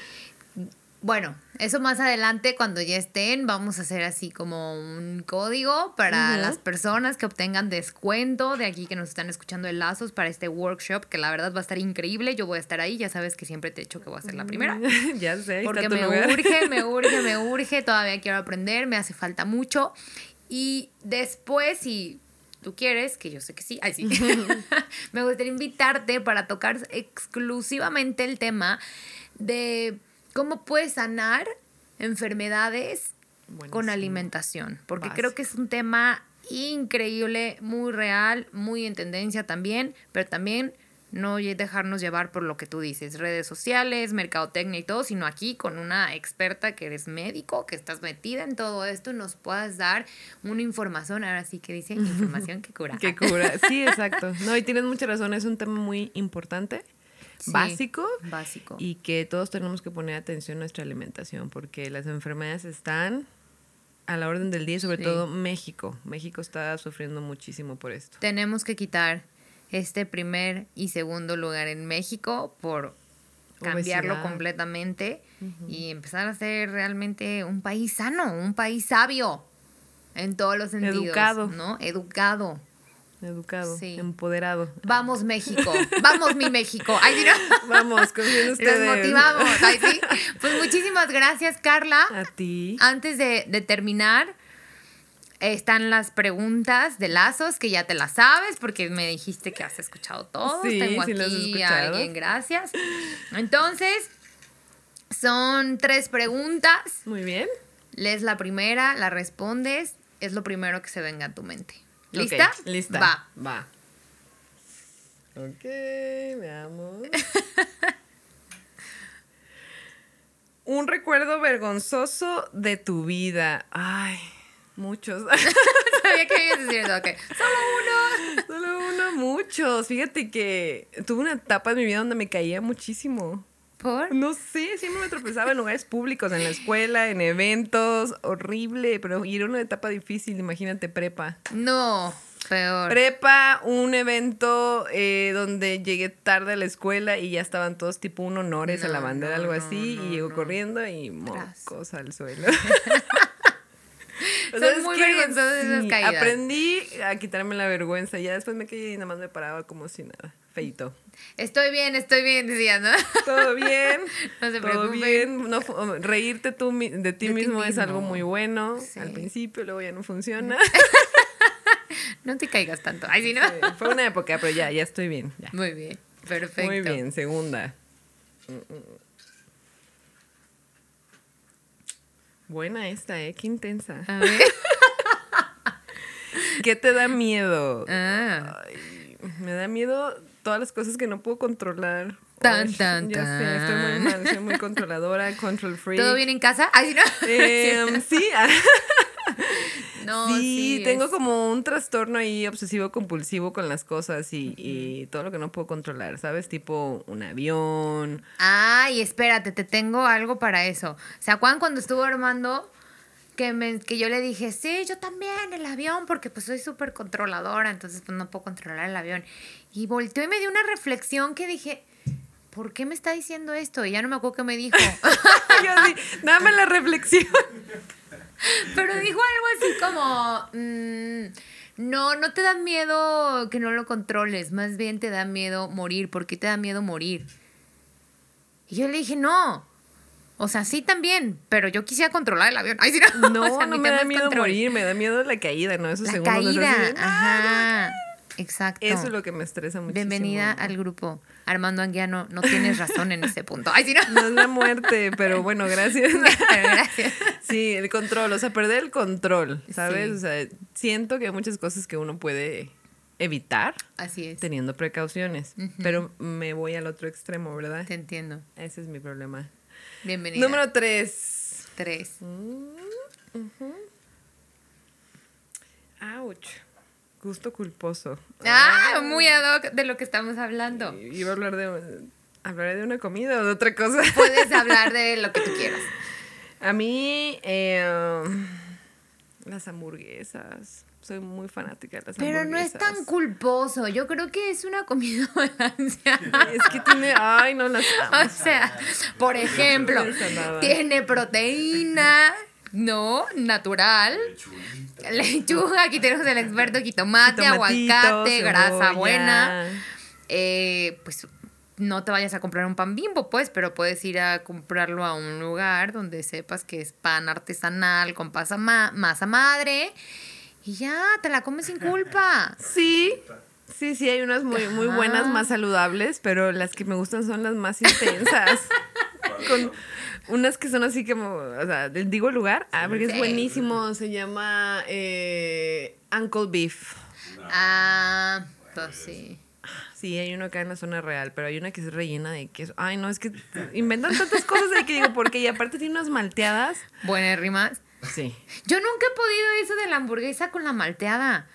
bueno, eso más adelante, cuando ya estén, vamos a hacer así como un código para las personas que obtengan descuento de aquí que nos están escuchando de Lazos para este workshop, que la verdad va a estar increíble. Yo voy a estar ahí, ya sabes que siempre te he dicho que voy a ser la primera. ya sé, Porque me lugar. urge, me urge, me urge, todavía quiero aprender, me hace falta mucho. Y después, si tú quieres, que yo sé que sí, ay sí, me gustaría invitarte para tocar exclusivamente el tema de cómo puedes sanar enfermedades con alimentación, porque Básico. creo que es un tema increíble, muy real, muy en tendencia también, pero también no dejarnos llevar por lo que tú dices, redes sociales, mercadotecnia y todo, sino aquí con una experta que eres médico, que estás metida en todo esto, nos puedas dar una información, ahora sí que dice información que cura. Que cura. Sí, exacto. No, y tienes mucha razón, es un tema muy importante, Sí, básico. Básico. y que todos tenemos que poner atención a nuestra alimentación porque las enfermedades están a la orden del día sobre Sí. todo México. México está sufriendo muchísimo por esto. Tenemos que quitar este primer y segundo lugar en México por cambiarlo Obesidad. completamente y empezar a ser realmente un país sano, un país sabio en todos los sentidos. Educado. ¿no? Educado. Educado, Sí. empoderado. Vamos México, vamos mi México. Ay, sí, no. Vamos, confíen ustedes. motivamos. Ay, sí. Pues muchísimas gracias, Carla. A ti. Antes de, de terminar, Están las preguntas de lazos que ya te las sabes porque me dijiste que has escuchado todo. Sí, Tengo sí aquí a alguien, gracias. Entonces, son tres preguntas. Muy bien. Lees la primera, la respondes, es lo primero que se venga a tu mente. ¿Lista? lista. Va. Va. Ok, veamos. Un recuerdo vergonzoso de tu vida. Ay, muchos. Sabía que ibas a decir eso. Ok. Solo uno. Solo uno, muchos. Fíjate que tuve una etapa en mi vida donde me caía muchísimo. ¿Por? No sé, siempre me tropezaba en lugares públicos, en la escuela, en eventos, horrible, pero era una etapa difícil, imagínate, prepa. No, peor. Prepa, un evento eh, donde llegué tarde a la escuela y ya estaban todos tipo un honores a la No, bandera, no, algo no, así, no, y llego no. corriendo y mocos al suelo. Son ¿Sabes muy esas caídas. Aprendí a quitarme la vergüenza, ya después me caí y nada más me paraba como si nada, feito. Estoy bien, estoy bien, decía, ¿no? Todo bien, No se todo bien. No, fu- reírte tú de ti De mismo es algo muy bueno Sí. al principio, luego ya no funciona. No te caigas tanto. Ay, sí, ¿no? Sí, Fue una época, pero ya, ya estoy bien. ya. Muy bien, perfecto. Muy bien, segunda. Mm, mm. Buena esta, ¿eh? Qué intensa. A ver. ¿Qué te da miedo? Ah, Ay, me da miedo todas las cosas que no puedo controlar. Tan, Ay, tan, ya sé, estoy muy mal, soy muy controladora, control freak. ¿Todo bien en casa? Ay, ¿no? Em, sí, no, sí, sí. tengo es- como un trastorno ahí obsesivo compulsivo con las cosas y, y todo lo que no puedo controlar, ¿sabes? Tipo un avión. Ay, espérate, te tengo algo para eso. ¿Se acuerdan cuando estuvo Armando? Que, me, que yo le dije, sí, yo también, el avión, porque pues soy súper controladora, entonces pues no puedo controlar el avión. Y volteó y me dio una reflexión que dije, ¿por qué me está diciendo esto? Y ya no me acuerdo qué me dijo. Yo así, dame la reflexión. Pero dijo algo así como, mm, no, no te da miedo que no lo controles, más bien te da miedo morir. ¿Por qué te da miedo morir? Y yo le dije, no. O sea, sí también, pero yo quisiera controlar el avión. Ay, sí, no. No, O sea, no mi me da miedo control. morir, me da miedo la caída, ¿no? Esos La segundos caída, de, "Ah, ajá. Exacto. Eso es lo que me estresa muchísimo. Bienvenida al grupo. Armando Anguiano, no tienes razón en ese punto. Ay, sí, no. No es la muerte, pero bueno, gracias. Pero gracias. Sí, el control, o sea, perder el control, ¿sabes? Sí. O sea, siento que hay muchas cosas que uno puede evitar Así es. teniendo precauciones, pero me voy al otro extremo, ¿verdad? Te entiendo. Ese es mi problema. Bienvenida. Número tres. tres. Ouch. Gusto culposo. Ah, muy ad hoc de lo que estamos hablando. Iba a hablar de... ¿Hablaré de una comida o de otra cosa? Puedes hablar de lo que tú quieras. A mí, eh, las hamburguesas. Soy muy fanática de las Pero no es hamburguesas. tan culposo. Yo creo que es una comida balanceada. Es que tiene... Ay, no las amo. O sea, por ejemplo, tiene proteína, ¿no? Natural. Lechuguita. Lechuga, aquí tenemos el experto Tomatito, aguacate, grasa cebolla. buena. Eh, pues no te vayas a comprar un pan bimbo, pues, pero puedes ir a comprarlo a un lugar donde sepas que es pan artesanal con pasa ma- masa madre y ya, te la comes sin culpa. Sí, sí, sí, hay unas muy, muy buenas, más saludables, pero las que me gustan son las más intensas. Con unas que son así como, o sea, ¿les digo el lugar? Ah, porque es buenísimo, se llama eh, Uncle Beef. Ah, pues sí. Sí, hay uno acá en la zona real, pero hay una que es rellena de queso. Ay, no, es que inventan tantas cosas de que digo, porque y aparte tiene unas malteadas. Buenas rimas. Sí. Yo nunca he podido eso de la hamburguesa con la malteada.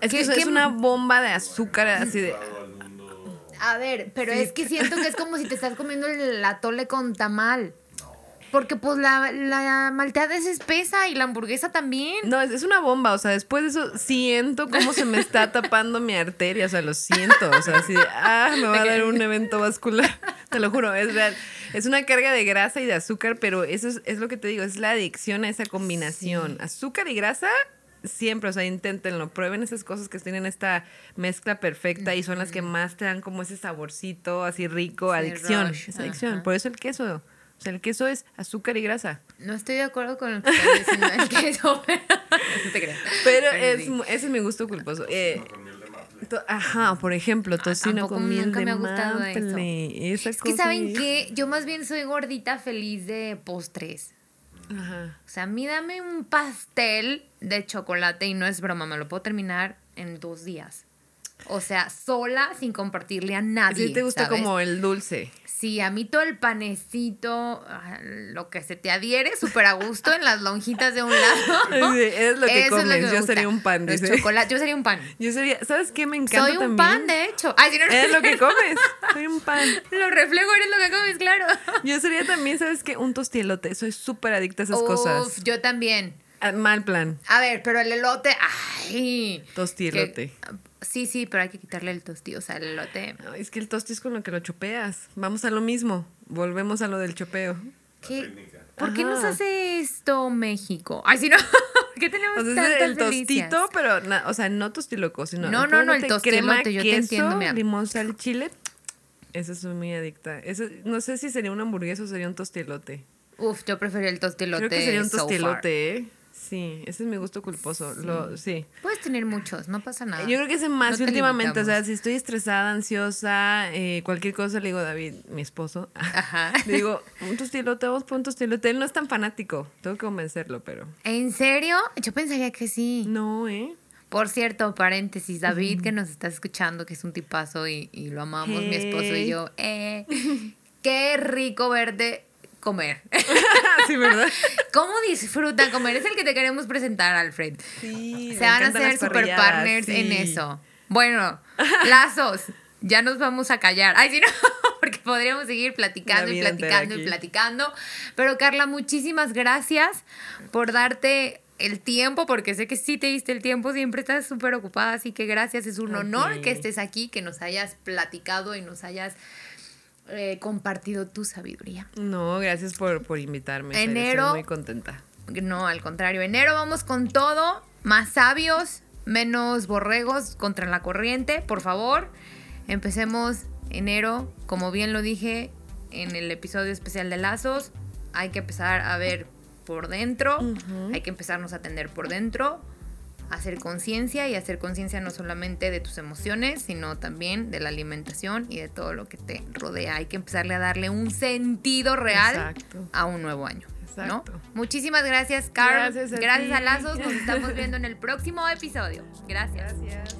Es que ¿Qué- es, una bomba de azúcar así de... A ver, pero Sí. es que siento que es como si te estás comiendo el atole con tamal. Porque pues la, la malteada es espesa y la hamburguesa también. No, es, es una bomba, o sea, después de eso siento cómo se me está tapando mi arteria, o sea, lo siento, o sea, así de, ah, me va a dar un evento vascular, te lo juro, es real. Es una carga de grasa y de azúcar, pero eso es, es lo que te digo, es la adicción a esa combinación. Azúcar y grasa, siempre, o sea, inténtenlo, prueben esas cosas que tienen esta mezcla perfecta y son las que más te dan como ese saborcito así rico, Sí, adicción, esa adicción. Por eso el queso, O sea, el queso es azúcar y grasa. No estoy de acuerdo con lo que estás diciendo del queso, pero no te creas. Pero es, sí. ese es mi gusto culposo. Eh, ajá, por ejemplo, tocino tampoco con miel nunca de me ha gustado eso. maple. Esa Es que, ¿saben es- qué? Yo más bien soy gordita feliz de postres. Ajá. O sea, a mí dame un pastel de chocolate y no es broma, me lo puedo terminar en dos días. O sea, sola, sin compartirle a nadie. Sí te gusta ¿sabes? como el dulce. Sí, a mí todo el panecito, ah, lo que se te adhiere súper a gusto en las lonjitas de un lado. Sí, es lo que Eso comes. me Yo gusta. sería un pan, Los dice. chocolate- yo sería un pan. Yo sería, ¿sabes qué me encanta Soy un también? pan, de hecho. Ay, si no, Es lo que comes. Soy un pan. Lo reflejo, eres lo que comes, claro. Yo sería también, ¿sabes qué? Un tostielote. Soy súper adicta a esas Uf, cosas. yo también. Ah, Mal plan. A ver, pero el elote, ay. Tostielote. que- sí, sí, pero hay que quitarle el tosti, o sea, el elote. Ay, es que el tosti es con lo que lo chopeas. Vamos a lo mismo. Volvemos a lo del chopeo. ¿Qué? ¿Por qué nos Ajá. hace esto México? Ay, si no, ¿por qué tenemos O sea, tantas el delicias? tostito, pero, na- o sea, no tostiloco, sino. No, no, no, el tostielote, yo te queso, entiendo, mi amor. limón, sal, chile. Eso soy muy adicta. Eso, no sé si sería una hamburguesa o sería un tostielote. Uf, yo prefería el tostilote. Creo que sería un so far. tostielote, ¿eh? Sí, ese es mi gusto culposo. Lo, sí. Puedes tener muchos, no pasa nada. Yo creo que es más No últimamente, o sea, si estoy estresada, ansiosa, eh, cualquier cosa, le digo a David, mi esposo, Ajá. le digo, un tostilote, vamos por un. Él no es tan fanático, tengo que convencerlo, pero ¿En serio? Yo pensaría que sí. no, ¿eh? Por cierto, paréntesis, David que nos está escuchando, que es un tipazo y, y lo amamos, mi esposo y yo. Eh, qué rico verte comer. sí, ¿verdad? ¿Cómo disfruta comer? Es el que te queremos presentar, Alfred. Sí, Se van a hacer super partners en sí. eso. Bueno, lazos. Ya nos vamos a callar. Ay, sí, no, porque podríamos seguir platicando La y platicando y platicando. Pero Carla, muchísimas gracias por darte el tiempo, porque sé que sí te diste el tiempo, siempre estás súper ocupada, así que gracias, es un honor que estés aquí, que nos hayas platicado y nos hayas eh, compartido tu sabiduría. No, gracias por, por invitarme. Enero. Estoy muy contenta. No, al contrario. Enero vamos con todo. Más sabios, menos borregos contra la corriente. Por favor, empecemos enero. Como bien lo dije en el episodio especial de Lazos, hay que empezar a ver por dentro. Hay que empezarnos a atender por dentro. Hacer conciencia y hacer conciencia no solamente de tus emociones, sino también de la alimentación y de todo lo que te rodea. Hay que empezarle a darle un sentido real Exacto. a un nuevo año. ¿no? Exacto. Muchísimas gracias, Carl. Gracias a gracias a. Lazos. Nos estamos viendo en el próximo episodio. Gracias. Gracias.